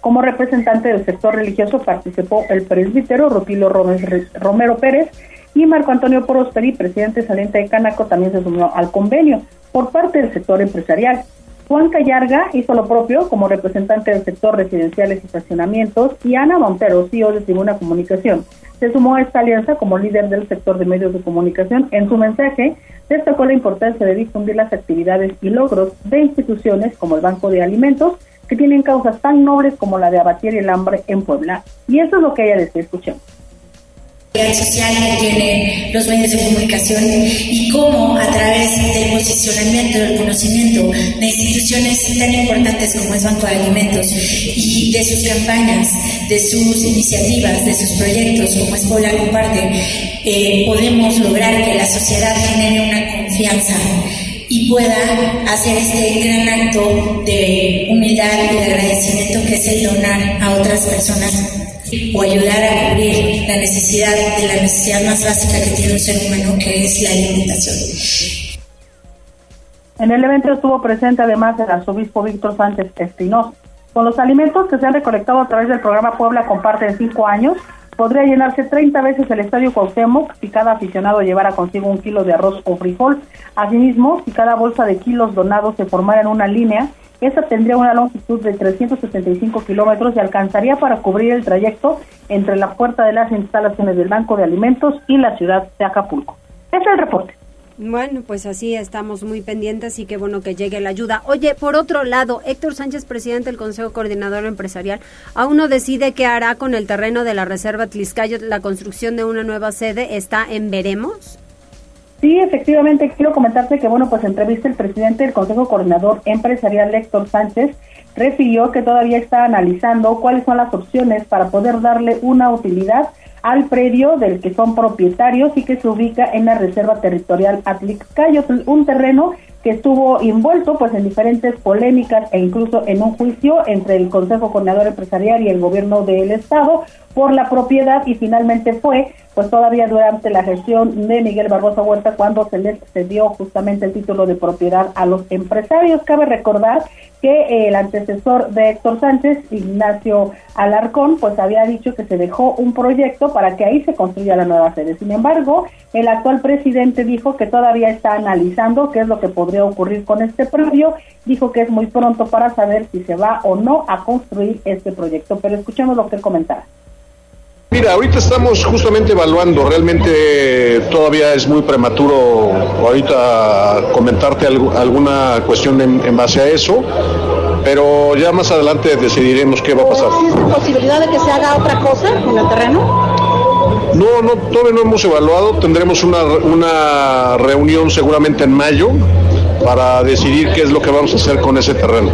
Speaker 10: Como representante del sector religioso participó el presbítero Rutilio Romero Pérez y Marco Antonio Prosperi, presidente saliente de Canaco, también se sumó al convenio por parte del sector empresarial. Juan Callarga hizo lo propio como representante del sector residenciales y estacionamientos y Ana Montero, CEO de Tribuna Comunicación, se sumó a esta alianza como líder del sector de medios de comunicación. En su mensaje destacó la importancia de difundir las actividades y logros de instituciones como el Banco de Alimentos, que tienen causas tan nobles como la de abatir el hambre en Puebla. Y eso es lo que ella decía, escuchemos
Speaker 15: social que tienen los medios de comunicación y cómo a través del posicionamiento, del conocimiento de instituciones tan importantes como es Banco de Alimentos y de sus campañas, de sus iniciativas, de sus proyectos como es Comparte, eh, podemos lograr que la sociedad genere una confianza y pueda hacer este gran acto de humildad y de agradecimiento que es el donar a otras personas o ayudar a cubrir la necesidad de la necesidad más básica que tiene un ser humano, que es la alimentación.
Speaker 10: En el evento estuvo presente además el arzobispo Víctor Sánchez Espinosa. Con los alimentos que se han recolectado a través del programa Puebla Comparte en cinco años, podría llenarse 30 veces el estadio Cuauhtémoc si cada aficionado llevara consigo un kilo de arroz o frijol. Asimismo, si cada bolsa de kilos donados se formara en una línea, esta tendría una longitud de 375 kilómetros y alcanzaría para cubrir el trayecto entre la puerta de las instalaciones del Banco de Alimentos y la ciudad de Acapulco. Es el reporte.
Speaker 1: Bueno, pues así estamos muy pendientes y qué bueno que llegue la ayuda. Oye, por otro lado, Héctor Sánchez, presidente del Consejo Coordinador Empresarial, aún no decide qué hará con el terreno de la Reserva Tliscayo. La construcción de una nueva sede está en veremos.
Speaker 10: Sí, efectivamente, quiero comentarte que, bueno, pues entrevista el presidente del Consejo Coordinador Empresarial, Héctor Sánchez, refirió que todavía está analizando cuáles son las opciones para poder darle una utilidad al predio del que son propietarios y que se ubica en la Reserva Territorial Atlixcayotl, un terreno que estuvo envuelto pues en diferentes polémicas e incluso en un juicio entre el Consejo Coordinador Empresarial y el gobierno del estado por la propiedad y finalmente fue pues todavía durante la gestión de Miguel Barbosa Huerta cuando se les cedió justamente el título de propiedad a los empresarios. Cabe recordar que el antecesor de Héctor Sánchez, Ignacio Alarcón, pues había dicho que se dejó un proyecto para que ahí se construya la nueva sede. Sin embargo, el actual presidente dijo que todavía está analizando qué es lo que podría ocurrir con este predio. Dijo que es muy pronto para saber si se va o no a construir este proyecto. Pero escuchemos lo que comentaba.
Speaker 14: Mira, ahorita estamos justamente evaluando, realmente todavía es muy prematuro ahorita comentarte alguna cuestión en, base a eso, pero ya más adelante decidiremos qué va a pasar.
Speaker 16: ¿Existe posibilidad de que se haga otra cosa con el terreno?
Speaker 14: No, no, todavía no hemos evaluado, tendremos una, una reunión seguramente en mayo para decidir qué es lo que vamos a hacer con ese terreno.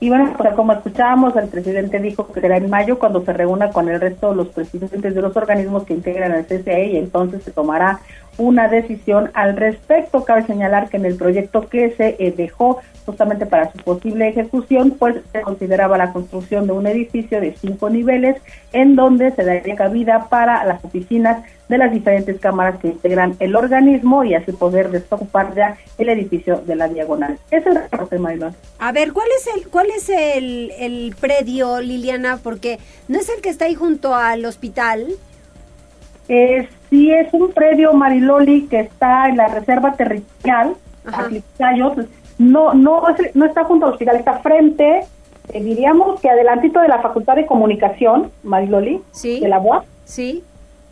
Speaker 10: Y bueno, como escuchábamos, el presidente dijo que será en mayo cuando se reúna con el resto de los presidentes de los organismos que integran el CCE y entonces se tomará una decisión al respecto. Cabe señalar que en el proyecto que se eh, dejó justamente para su posible ejecución, pues se consideraba la construcción de un edificio de cinco niveles en donde se daría cabida para las oficinas de las diferentes cámaras que integran el organismo y así poder desocupar ya el edificio de la diagonal. Ese es el reporte, Marilón.
Speaker 1: A ver, ¿cuál es el cuál es el, el predio, Liliana? Porque no es el que está ahí junto al hospital.
Speaker 10: Eh, sí, es un predio, Mariloli, que está en la reserva territorial, no, no, no está junto al hospital, está frente, eh, diríamos que adelantito de la Facultad de Comunicación, Mariloli,
Speaker 1: ¿Sí?
Speaker 10: de la UAS.
Speaker 1: Sí.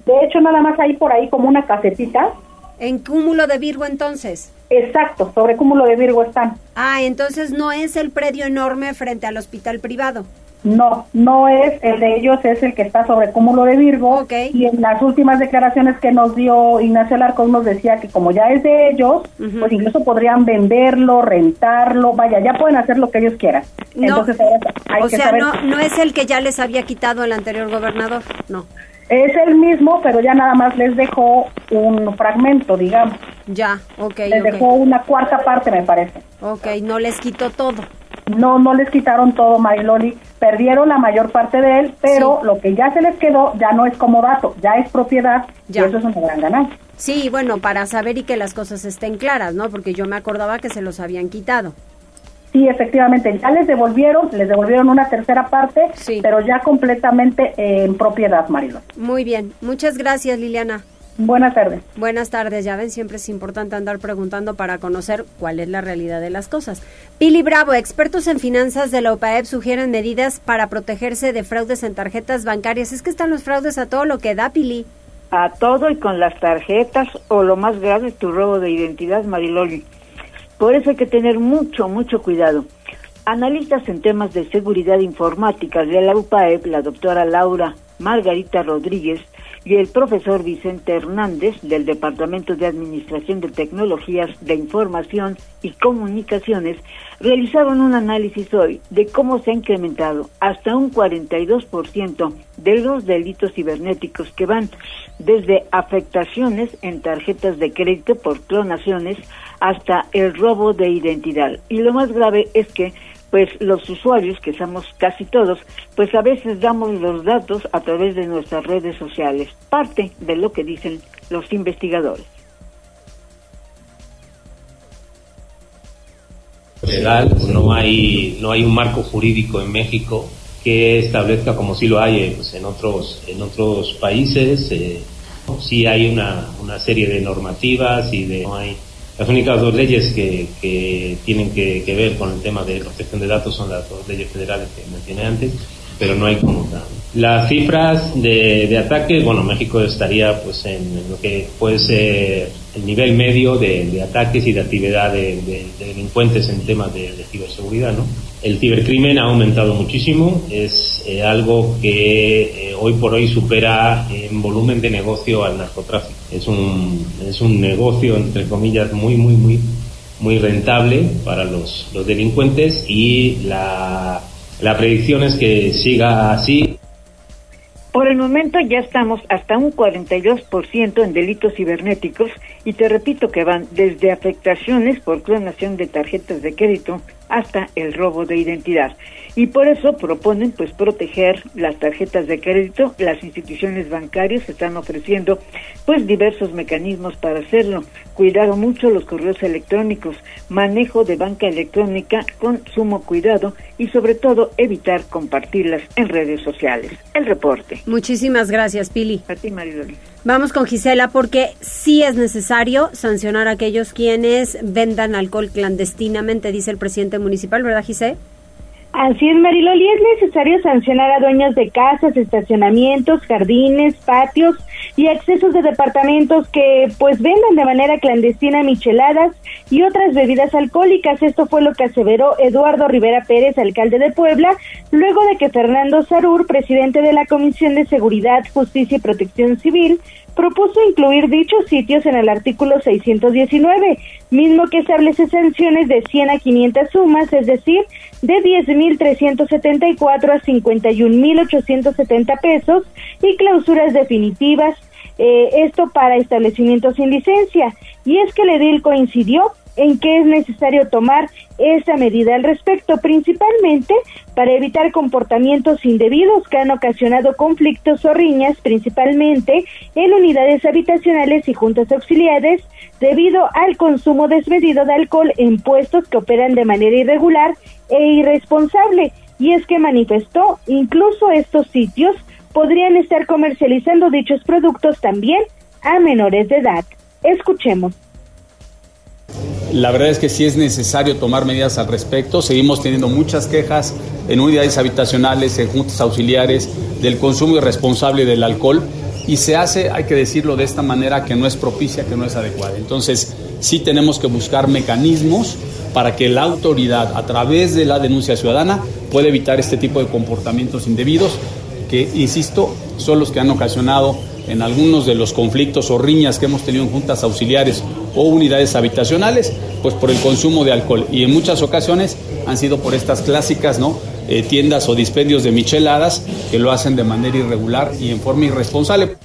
Speaker 10: De hecho, nada más hay por ahí como una casetita.
Speaker 1: En cúmulo de Virgo entonces.
Speaker 10: Exacto, sobre cúmulo de Virgo están.
Speaker 1: Ah, entonces no es el predio enorme frente al hospital privado.
Speaker 10: No, no es el de ellos, es el que está sobre cúmulo de Virgo. Y en las últimas declaraciones que nos dio Ignacio Alarcón nos decía que como ya es de ellos, pues incluso podrían venderlo, rentarlo, vaya, ya pueden hacer lo que ellos quieran. Entonces hay
Speaker 1: o
Speaker 10: que
Speaker 1: sea,
Speaker 10: saber-
Speaker 1: no, no es el que ya les había quitado el anterior gobernador, no.
Speaker 10: Es el mismo, pero ya nada más les dejó un fragmento, digamos.
Speaker 1: Ya, ok,
Speaker 10: Les
Speaker 1: ok.
Speaker 10: dejó una cuarta parte, me parece.
Speaker 1: Ok, no les quitó todo.
Speaker 10: No, no les quitaron todo, Mariloli. Perdieron la mayor parte de él, pero lo que ya se les quedó ya no es como dato, ya es propiedad
Speaker 1: Ya.
Speaker 10: y eso es una gran ganancia.
Speaker 1: Sí, bueno, para saber y que las cosas estén claras, ¿no? Porque yo me acordaba que se los habían quitado.
Speaker 10: Sí, efectivamente, ya les devolvieron, les devolvieron una tercera parte, pero ya completamente eh, en propiedad, Mariloli.
Speaker 1: Muy bien, muchas gracias Liliana.
Speaker 10: Buenas tardes.
Speaker 1: Buenas tardes, ya ven, siempre es importante andar preguntando para conocer cuál es la realidad de las cosas. Pili Bravo, expertos en finanzas de la OPAEP sugieren medidas para protegerse de fraudes en tarjetas bancarias. Es que están los fraudes a todo lo que da, Pili.
Speaker 5: a todo y con las tarjetas o lo más grave, tu robo de identidad, Mariloli. Por eso hay que tener mucho, mucho cuidado. Analistas en temas de seguridad informática de la UPAEP, la doctora Laura Margarita Rodríguez y el profesor Vicente Hernández del Departamento de Administración de Tecnologías de Información y Comunicaciones realizaron un análisis hoy de cómo se ha incrementado hasta un 42% de los delitos cibernéticos que van desde afectaciones en tarjetas de crédito por clonaciones hasta el robo de identidad. Y lo más grave es que pues los usuarios, que somos casi todos, pues a veces damos los datos a través de nuestras redes sociales, parte de lo que dicen los investigadores.
Speaker 17: legal, no hay, no hay un marco jurídico en México que establezca como sí lo hay eh, pues, en otros, en otros países. Eh, sí hay una, una serie de normativas y de no hay las únicas dos leyes que, que tienen que, que ver con el tema de protección de datos son las dos leyes federales que mencioné antes, pero no hay como tal. Las cifras de, de ataques, bueno, México estaría pues en, lo que puede ser el nivel medio de, ataques y de actividad de, de- de delincuentes en temas de ciberseguridad, ¿no? El cibercrimen ha aumentado muchísimo, es eh, algo que eh, hoy por hoy supera en volumen de negocio al narcotráfico. Es un, es un negocio, entre comillas, muy, muy, muy, muy rentable para los, los delincuentes y la, la predicción es que siga así
Speaker 5: Por el momento ya estamos hasta un 42% en delitos cibernéticos y te repito que van desde afectaciones por clonación de tarjetas de crédito hasta el robo de identidad. Y por eso proponen pues proteger las tarjetas de crédito. Las instituciones bancarias están ofreciendo pues diversos mecanismos para hacerlo. Cuidado mucho los correos electrónicos, manejo de banca electrónica con sumo cuidado y sobre todo evitar compartirlas en redes sociales. El reporte.
Speaker 1: Muchísimas gracias, Pili.
Speaker 5: A ti, Mariloli.
Speaker 1: Vamos con Gisela porque sí es necesario sancionar a aquellos quienes vendan alcohol clandestinamente, dice el presidente municipal, ¿verdad, Gisela?
Speaker 7: Así es, Mariloli, es necesario sancionar a dueños de casas, estacionamientos, jardines, patios y accesos de departamentos que pues vendan de manera clandestina micheladas y otras bebidas alcohólicas. Esto fue lo que aseveró Eduardo Rivera Pérez, alcalde de Puebla, luego de que Fernando Sarur, presidente de la Comisión de Seguridad, Justicia y Protección Civil, propuso incluir dichos sitios en el artículo 619, mismo que establece sanciones de 100 a 500 sumas, es decir, de 10.374 a 51.870 pesos y clausuras definitivas, eh, esto para establecimientos sin licencia. Y es que el edil coincidió en que es necesario tomar esa medida al respecto, principalmente para evitar comportamientos indebidos que han ocasionado conflictos o riñas, principalmente en unidades habitacionales y juntas auxiliares, debido al consumo desmedido de alcohol en puestos que operan de manera irregular e irresponsable. Y es que manifestó, incluso estos sitios podrían estar comercializando dichos productos también a menores de edad. Escuchemos.
Speaker 18: La verdad es que sí es necesario tomar medidas al respecto. Seguimos teniendo muchas quejas en unidades habitacionales, en juntas auxiliares, del consumo irresponsable del alcohol y se hace, hay que decirlo de esta manera, que no es propicia, que no es adecuada. Entonces, sí tenemos que buscar mecanismos para que la autoridad, a través de la denuncia ciudadana, pueda evitar este tipo de comportamientos indebidos que, insisto, son los que han ocasionado en algunos de los conflictos o riñas que hemos tenido en juntas auxiliares o unidades habitacionales, pues por el consumo de alcohol. Y en muchas ocasiones han sido por estas clásicas ¿no? Eh, tiendas o dispendios de micheladas que lo hacen de manera irregular y en forma irresponsable.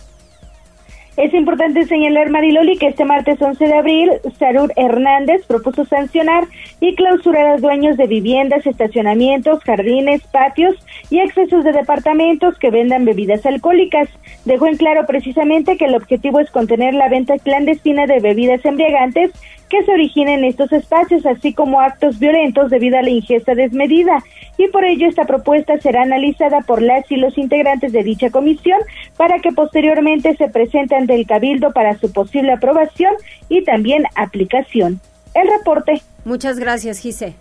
Speaker 7: Es importante señalar, Mariloli, que este martes 11 de abril, Sarur Hernández propuso sancionar y clausurar a dueños de viviendas, estacionamientos, jardines, patios y accesos de departamentos que vendan bebidas alcohólicas. Dejó en claro precisamente que el objetivo es contener la venta clandestina de bebidas embriagantes que se originen en estos espacios, así como actos violentos debido a la ingesta desmedida. Y por ello esta propuesta será analizada por las y los integrantes de dicha comisión para que posteriormente se presente ante el Cabildo para su posible aprobación y también aplicación. El reporte.
Speaker 1: Muchas gracias, Gise.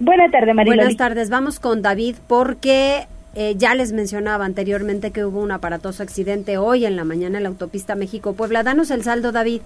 Speaker 7: Buenas tardes, María.
Speaker 1: Buenas tardes. Vamos con David porque eh, ya les mencionaba anteriormente que hubo un aparatoso accidente hoy en la mañana en la autopista México-Puebla. Danos el saldo, David.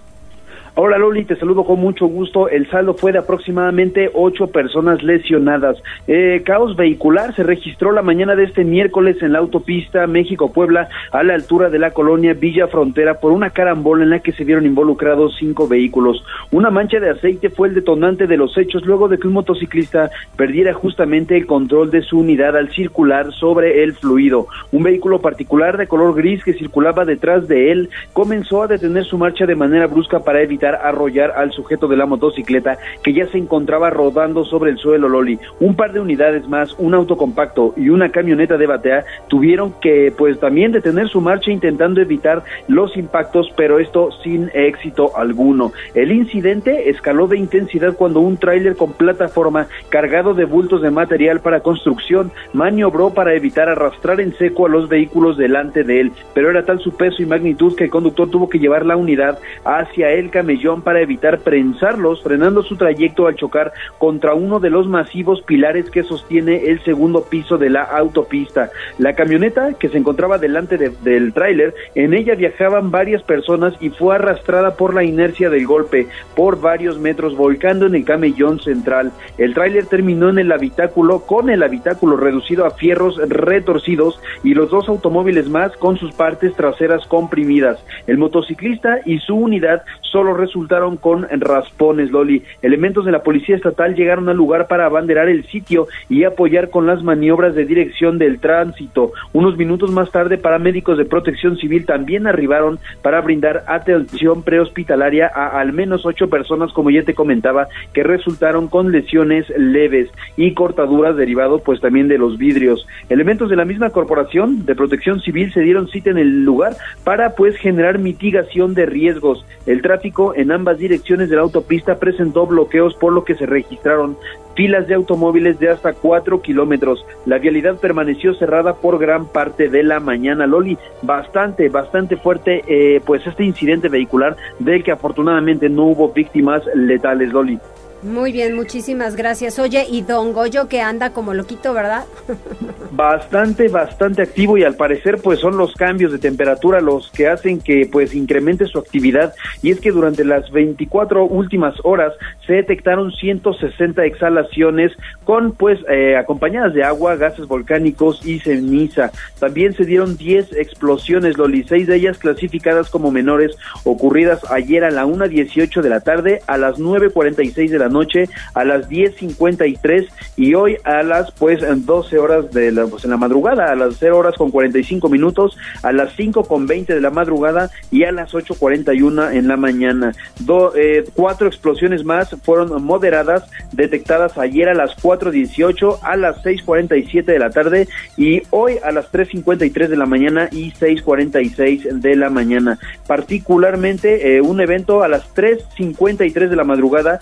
Speaker 19: Hola Loli, te saludo con mucho gusto. El saldo fue de aproximadamente ocho personas lesionadas. Eh, caos vehicular se registró la mañana de este miércoles en la autopista México-Puebla a la altura de la colonia Villa Frontera por una carambola en la que se vieron involucrados cinco vehículos. Una mancha de aceite fue el detonante de los hechos luego de que un motociclista perdiera justamente el control de su unidad al circular sobre el fluido. Un vehículo particular de color gris que circulaba detrás de él comenzó a detener su marcha de manera brusca para evitar arrollar al sujeto de la motocicleta que ya se encontraba rodando sobre el suelo Loli. Un par de unidades más, un auto compacto y una camioneta de batea tuvieron que pues también detener su marcha intentando evitar los impactos, pero esto sin éxito alguno. El incidente escaló de intensidad cuando un tráiler con plataforma cargado de bultos de material para construcción maniobró para evitar arrastrar en seco a los vehículos delante de él, pero era tal su peso y magnitud que el conductor tuvo que llevar la unidad hacia el camión para evitar prensarlos, frenando su trayecto al chocar contra uno de los masivos pilares que sostiene el segundo piso de la autopista. La camioneta que se encontraba delante del tráiler, en ella viajaban varias personas y fue arrastrada por la inercia del golpe por varios metros, volcando en el camellón central. El tráiler terminó en el habitáculo con el habitáculo reducido a fierros retorcidos y los dos automóviles más con sus partes traseras comprimidas. El motociclista y su unidad solo resultaron con raspones, Loli. Elementos de la Policía Estatal llegaron al lugar para abanderar el sitio y apoyar con las maniobras de dirección del tránsito. Unos minutos más tarde, paramédicos de protección civil también arribaron para brindar atención prehospitalaria a al menos ocho personas, como ya te comentaba, que resultaron con lesiones leves y cortaduras derivado pues también de los vidrios. Elementos de la misma corporación de protección civil se dieron cita en el lugar para pues generar mitigación de riesgos. El tráfico en ambas direcciones de la autopista presentó bloqueos por lo que se registraron filas de automóviles de hasta cuatro kilómetros. La vialidad permaneció cerrada por gran parte de la mañana. Loli, bastante, bastante fuerte, eh, pues este incidente vehicular del que afortunadamente no hubo víctimas letales, Loli.
Speaker 1: Muy bien, muchísimas gracias. Oye, y Don Goyo que anda como loquito, ¿verdad?
Speaker 19: Bastante, bastante activo y al parecer pues son los cambios de temperatura los que hacen que pues incremente su actividad y es que durante las 24 últimas horas se detectaron 160 exhalaciones con pues eh, acompañadas de agua, gases volcánicos y ceniza. También se dieron 10 explosiones, Loli, seis de ellas clasificadas como menores ocurridas ayer a la 1.18 de la tarde, a las 9.46 de la noche a las 10.53 y hoy a las pues 12 horas de la, pues en la madrugada, a las 0 horas con 45 minutos, a las 5 con 20 de la madrugada y a las 8.41 en la mañana. Do, eh, cuatro explosiones más fueron moderadas, detectadas ayer a las 4.18, a las 6.47 de la tarde y hoy a las 3.53 de la mañana y 6.46 de la mañana. Particularmente eh, un evento a las 3.53 de la madrugada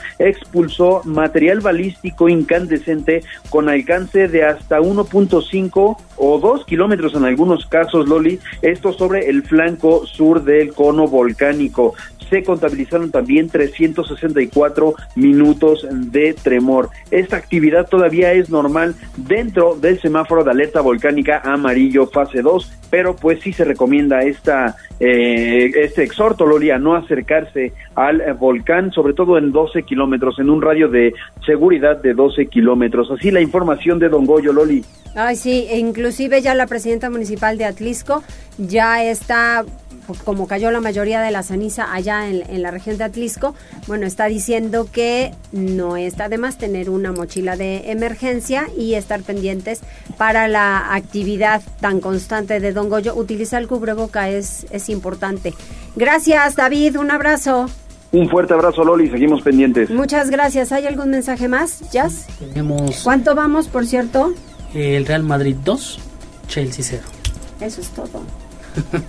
Speaker 19: expulsó material balístico incandescente con alcance de hasta 1.5 o dos kilómetros en algunos casos, Loli, esto sobre el flanco sur del cono volcánico se contabilizaron también 364 minutos de tremor. Esta actividad todavía es normal dentro del semáforo de alerta volcánica amarillo fase 2, pero pues sí se recomienda esta eh, este exhorto, Loli, a no acercarse al volcán, sobre todo en 12 kilómetros, en un radio de seguridad de 12 kilómetros. Así la información de Don Goyo, Loli.
Speaker 1: Ay, sí, e inclusive ya la presidenta municipal de Atlisco ya está como cayó la mayoría de la ceniza allá en, la región de Atlisco, bueno, está diciendo que no está de más tener una mochila de emergencia y estar pendientes para la actividad tan constante de Don Goyo. Utilizar el cubreboca es, es importante. Gracias, David. Un abrazo.
Speaker 19: Un fuerte abrazo, Loli. Seguimos pendientes.
Speaker 1: Muchas gracias. ¿Hay algún mensaje más, Jazz?
Speaker 2: Tenemos.
Speaker 1: ¿Cuánto vamos, por cierto?
Speaker 2: El Real Madrid 2, Chelsea 0.
Speaker 1: Eso es todo.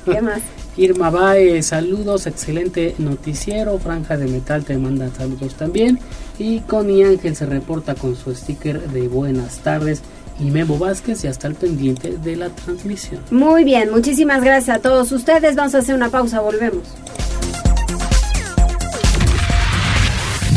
Speaker 1: ¿Qué más?
Speaker 2: Irma Bae, saludos, excelente noticiero. Franja de Metal te manda saludos también. Y Connie Ángel se reporta con su sticker de buenas tardes. Y Memo Vázquez ya está al pendiente de la transmisión.
Speaker 1: Muy bien, muchísimas gracias a todos ustedes. Vamos a hacer una pausa, volvemos.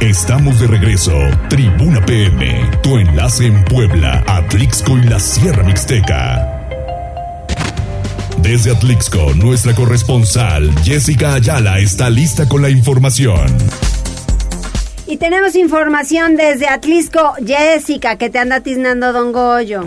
Speaker 3: Estamos de regreso. Tribuna PM, tu enlace en Puebla, Atlixco y la Sierra Mixteca. Desde Atlixco, nuestra corresponsal Jessica Ayala está lista con la información.
Speaker 1: Y tenemos información desde Atlisco, Jessica, que te anda tiznando Don Goyo.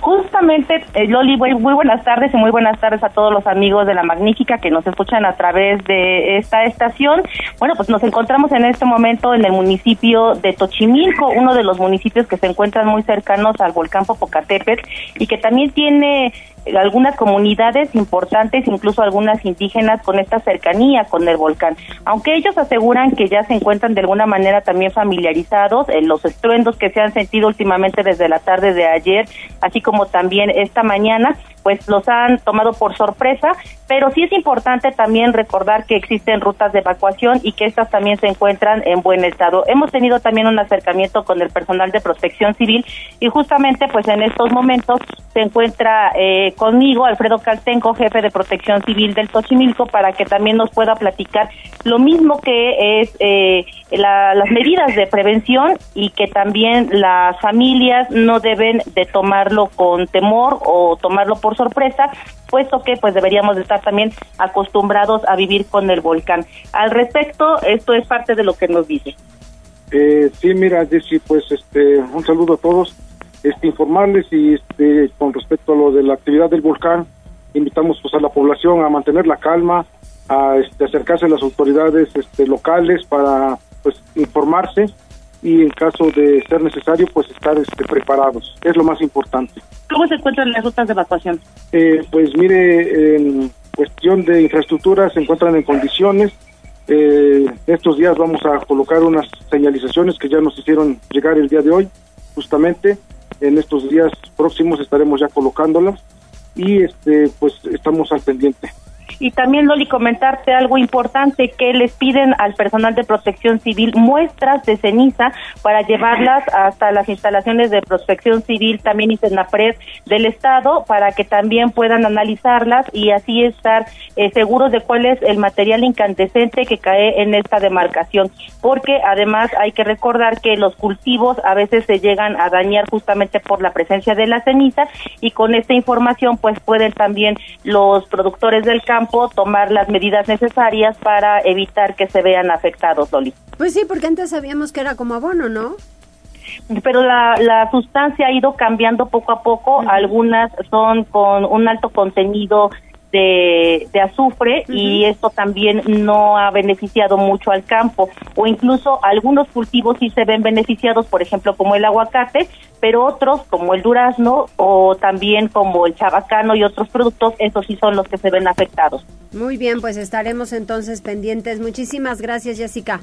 Speaker 20: Justamente, eh, Loli, muy, buenas tardes y muy buenas tardes a todos los amigos de La Magnífica que nos escuchan a través de esta estación. Bueno, pues nos encontramos en este momento en el municipio de Tochimilco, uno de los municipios que se encuentran muy cercanos al volcán Popocatépetl y que también tiene algunas comunidades importantes, incluso algunas indígenas, con esta cercanía con el volcán. Aunque ellos aseguran que ya se encuentran de alguna manera también familiarizados en los estruendos que se han sentido últimamente desde la tarde de ayer, así como también esta mañana, pues los han tomado por sorpresa, pero sí es importante también recordar que existen rutas de evacuación y que estas también se encuentran en buen estado. Hemos tenido también un acercamiento con el personal de protección civil y justamente pues en estos momentos se encuentra eh, conmigo Alfredo Caltenco, jefe de protección civil del Tochimilco, para que también nos pueda platicar lo mismo que es eh, las medidas de prevención y que también las familias no deben de tomarlo con temor o tomarlo por sorpresa, puesto que pues deberíamos estar también acostumbrados a vivir con el volcán. Al respecto, esto es parte de lo que nos dice.
Speaker 21: Eh, sí, mira, Jessy, pues este, un saludo a todos. Este, informarles y este, con respecto a lo de la actividad del volcán, invitamos pues a la población a mantener la calma, a este, acercarse a las autoridades este, locales para pues informarse y en caso de ser necesario pues estar este, preparados. Es lo más importante.
Speaker 20: Cómo se encuentran las rutas de evacuación
Speaker 21: eh, pues mire en cuestión de infraestructura se encuentran en condiciones. Eh, estos días vamos a colocar unas señalizaciones que ya nos hicieron llegar el día de hoy justamente en estos días próximos estaremos ya colocándolas y este pues estamos al pendiente
Speaker 20: y también, Loli, comentarte algo importante, que les piden al personal de protección civil muestras de ceniza para llevarlas hasta las instalaciones de protección civil, también y Senapred del Estado, para que también puedan analizarlas y así estar eh, seguros de cuál es el material incandescente que cae en esta demarcación. Porque además hay que recordar que los cultivos a veces se llegan a dañar justamente por la presencia de la ceniza y con esta información pues pueden también los productores del campo tomar las medidas necesarias para evitar que se vean afectados, Loli.
Speaker 1: Pues sí, porque antes sabíamos que era como abono, ¿no?
Speaker 20: Pero la, la sustancia ha ido cambiando poco a poco. Algunas son con un alto contenido de, azufre y esto también no ha beneficiado mucho al campo o incluso algunos cultivos sí se ven beneficiados, por ejemplo como el aguacate, pero otros como el durazno o también como el chabacano y otros productos, esos sí son los que se ven afectados.
Speaker 1: Muy bien, pues estaremos entonces pendientes. Muchísimas gracias, Jessica.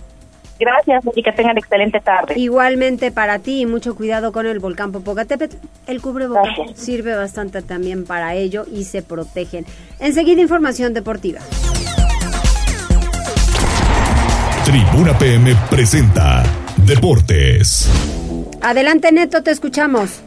Speaker 20: Gracias y que tengan excelente tarde.
Speaker 1: Igualmente para ti y mucho cuidado con el volcán Popocatépetl. El cubrebocas sirve bastante también para ello y se protegen. Enseguida información deportiva.
Speaker 3: Tribuna PM presenta Deportes.
Speaker 1: Adelante Neto, te escuchamos.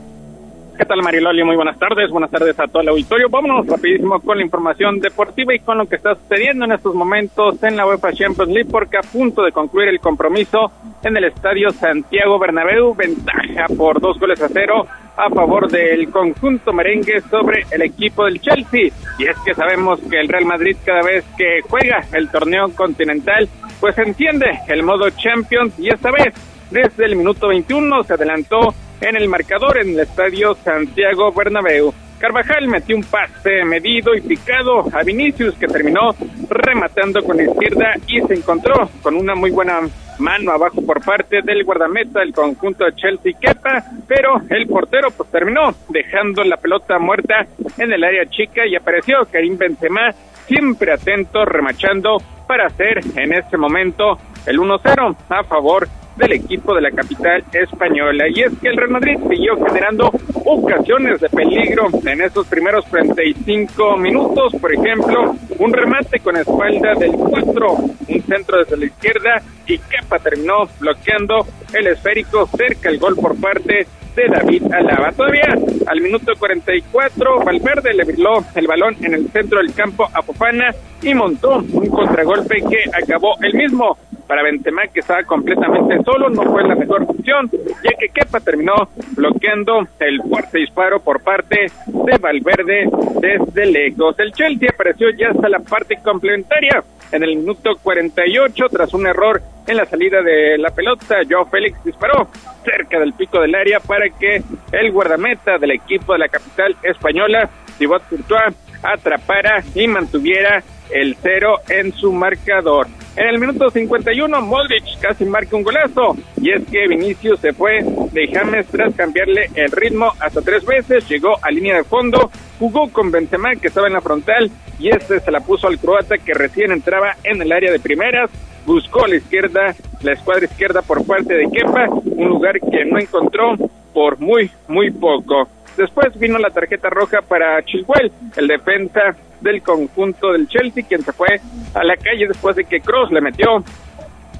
Speaker 22: ¿Qué tal Mariloli? Muy buenas tardes, buenas tardes a todo el auditorio. Vámonos rapidísimo con la información deportiva y con lo que está sucediendo en estos momentos en la UEFA Champions League porque a punto de concluir el compromiso en el estadio Santiago Bernabéu, ventaja por dos goles a cero a favor del conjunto merengue sobre el equipo del Chelsea. Y es que sabemos que el Real Madrid cada vez que juega el torneo continental, pues entiende el modo Champions y esta vez desde el minuto 21 se adelantó en el marcador en el estadio Santiago Bernabéu. Carvajal metió un pase medido y picado a Vinicius que terminó rematando con la izquierda y se encontró con una muy buena mano abajo por parte del guardameta del conjunto de Chelsea Kepa, pero el portero pues terminó dejando la pelota muerta en el área chica y apareció Karim Benzema siempre atento remachando para hacer en ese momento el 1-0 a favor del equipo de la capital española. Y es que el Real Madrid siguió generando ocasiones de peligro en esos primeros 35 minutos. Por ejemplo, un remate con espalda del 4, un centro desde la izquierda y Kepa terminó bloqueando el esférico cerca el gol por parte de David Alaba. Todavía al minuto 44, Valverde le brilló el balón en el centro del campo a Fofana y montó un contragolpe que acabó el mismo para Benzema que estaba completamente solo, no fue la mejor opción, ya que Kepa terminó bloqueando el fuerte disparo por parte de Valverde desde lejos. El Chelsea apareció ya hasta la parte complementaria en el minuto 48 tras un error en la salida de la pelota. Joe Félix disparó cerca del pico del área para que el guardameta del equipo de la capital española, Thibaut Courtois, atrapara y mantuviera el cero en su marcador. En el minuto 51, Modric casi marca un golazo. Y es que Vinicius se fue de James tras cambiarle el ritmo hasta tres veces. Llegó a línea de fondo, jugó con Benzema que estaba en la frontal y este se la puso al croata que recién entraba en el área de primeras. Buscó a la izquierda, la escuadra izquierda por parte de Kepa, un lugar que no encontró por muy, muy poco. Después vino la tarjeta roja para Chilwell, el defensa del conjunto del Chelsea, quien se fue a la calle después de que Cross le metió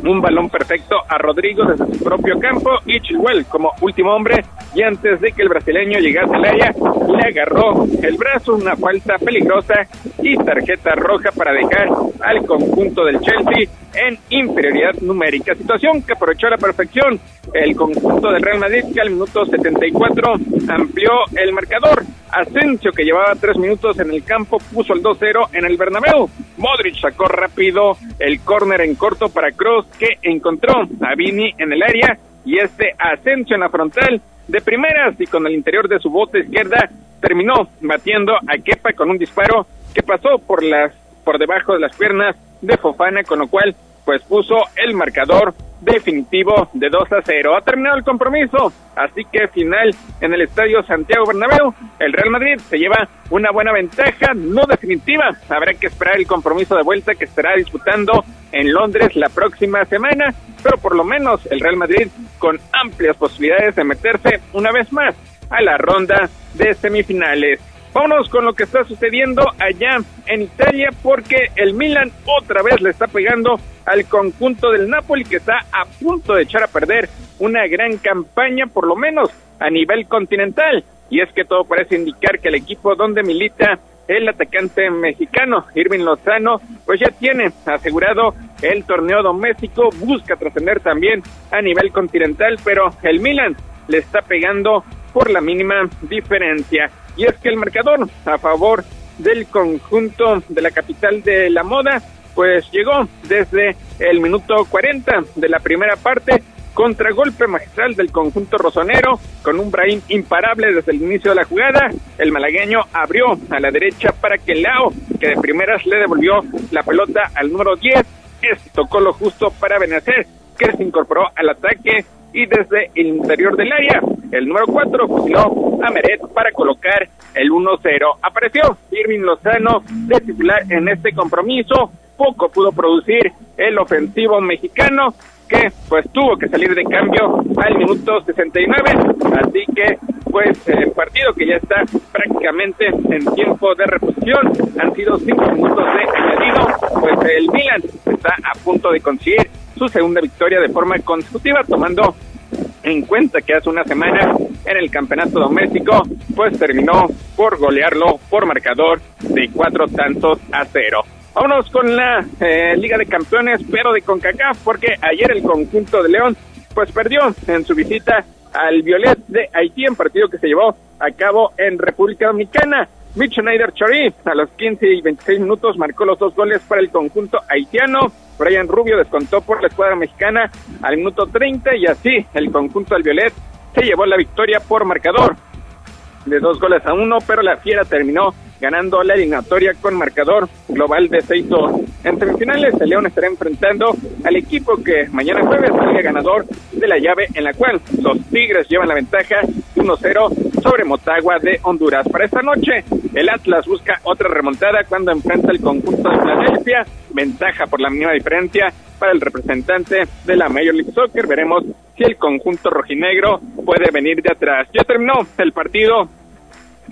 Speaker 22: un balón perfecto a Rodrigo desde su propio campo y Chilwell como último hombre y antes de que el brasileño llegase al área le agarró el brazo, una falta peligrosa y tarjeta roja para dejar al conjunto del Chelsea en inferioridad numérica, situación que aprovechó a la perfección el conjunto del Real Madrid que al minuto 74 amplió el marcador. Asensio que llevaba tres minutos en el campo puso el 2-0 en el Bernabéu. Modric sacó rápido el córner en corto para Cross que encontró a Vini en el área y este Asensio en la frontal de primeras y con el interior de su bote izquierda terminó batiendo a Kepa con un disparo que pasó por las por debajo de las piernas de Fofana con lo cual pues puso el marcador definitivo de 2 a 0. Ha terminado el compromiso, así que final en el Estadio Santiago Bernabéu. El Real Madrid se lleva una buena ventaja, no definitiva. Habrá que esperar el compromiso de vuelta que estará disputando en Londres la próxima semana, pero por lo menos el Real Madrid con amplias posibilidades de meterse una vez más a la ronda de semifinales. Vámonos con lo que está sucediendo allá en Italia porque el Milan otra vez le está pegando al conjunto del Napoli que está a punto de echar a perder una gran campaña por lo menos a nivel continental y es que todo parece indicar que el equipo donde milita el atacante mexicano Irving Lozano pues ya tiene asegurado el torneo doméstico, busca trascender también a nivel continental, pero el Milan le está pegando por la mínima diferencia. Y es que el marcador a favor del conjunto de la capital de la moda, pues llegó desde el minuto 40 de la primera parte Contragolpe magistral del conjunto rosonero con un Brahim imparable desde el inicio de la jugada. El malagueño abrió a la derecha para que Lao, que de primeras le devolvió la pelota al número 10, es, tocó lo justo para Benacer, que se incorporó al ataque y desde el interior del área, el número 4 fusiló a Meret para colocar el 1-0. Apareció Irving Lozano de titular en este compromiso, poco pudo producir el ofensivo mexicano que pues tuvo que salir de cambio al minuto 69, así que pues el partido que ya está prácticamente en tiempo de reposición, han sido cinco minutos de añadido, pues el Milan está a punto de conseguir su segunda victoria de forma consecutiva, tomando en cuenta que hace una semana en el campeonato doméstico, pues terminó por golearlo por marcador de cuatro tantos a cero. Vámonos con la eh, Liga de Campeones, pero de CONCACAF, porque ayer el conjunto de León pues perdió en su visita al Violet de Haití, en partido que se llevó a cabo en República Dominicana. Mitch Schneider Chori a los 15 y 26 minutos marcó los dos goles para el conjunto haitiano. Brian Rubio descontó por la escuadra mexicana al minuto 30 y así el conjunto del Violet se llevó la victoria por marcador de dos goles a uno, pero la Fiera terminó ganando la eliminatoria con marcador global de 6-2. En semifinales, el León estará enfrentando al equipo que mañana jueves salga ganador de la llave en la cual los Tigres llevan la ventaja 1-0 sobre Motagua de Honduras. Para esta noche, el Atlas busca otra remontada cuando enfrenta el conjunto de Filadelfia, ventaja por la mínima diferencia para el representante de la Major League Soccer. Veremos si el conjunto rojinegro puede venir de atrás. Ya terminó el partido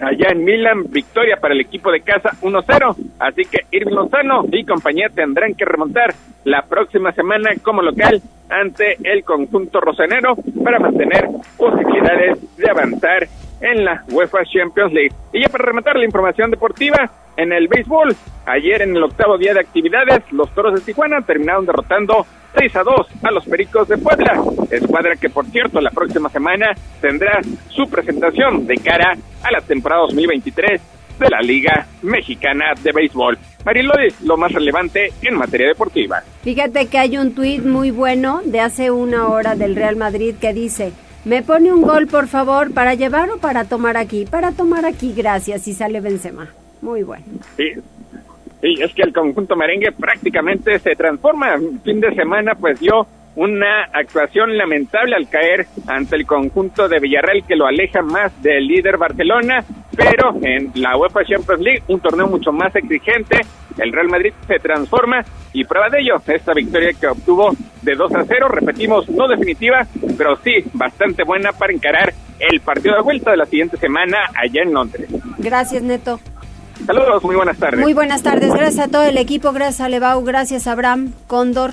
Speaker 22: allá en Milan, victoria para el equipo de casa 1-0, así que Irving Lozano y compañía tendrán que remontar la próxima semana como local ante el conjunto rosanero para mantener posibilidades de avanzar en la UEFA Champions League. Y ya para rematar la información deportiva, en el béisbol, ayer en el octavo día de actividades, los Toros de Tijuana terminaron derrotando 6 a 2 a los Pericos de Puebla, escuadra que por cierto la próxima semana tendrá su presentación de cara a la temporada 2023 de la Liga Mexicana de Béisbol. Marilodi, lo más relevante en materia deportiva.
Speaker 1: Fíjate que hay un tuit muy bueno de hace una hora del Real Madrid que dice, me pone un gol por favor para llevar o para tomar aquí, para tomar aquí, gracias, y sale Benzema. Muy bueno.
Speaker 22: Sí, Sí, es que el conjunto merengue prácticamente se transforma. Fin de semana, pues dio una actuación lamentable al caer ante el conjunto de Villarreal que lo aleja más del líder Barcelona, pero en la UEFA Champions League, un torneo mucho más exigente, el Real Madrid se transforma y prueba de ello esta victoria que obtuvo de 2 a 0, repetimos, no definitiva, pero sí bastante buena para encarar el partido de vuelta de la siguiente semana allá en Londres.
Speaker 1: Gracias, Neto.
Speaker 22: Saludos, muy buenas tardes.
Speaker 1: Muy buenas tardes, gracias a todo el equipo, gracias a Levau, gracias a Abraham, Cóndor,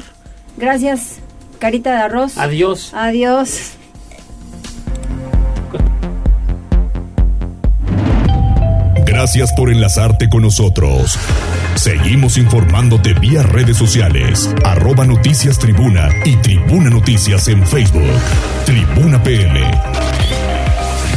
Speaker 1: gracias Carita de Arroz.
Speaker 2: Adiós.
Speaker 1: Adiós.
Speaker 3: Gracias por enlazarte con nosotros. Seguimos informándote vía redes sociales, arroba noticias tribuna y tribuna noticias en Facebook. Tribuna PM.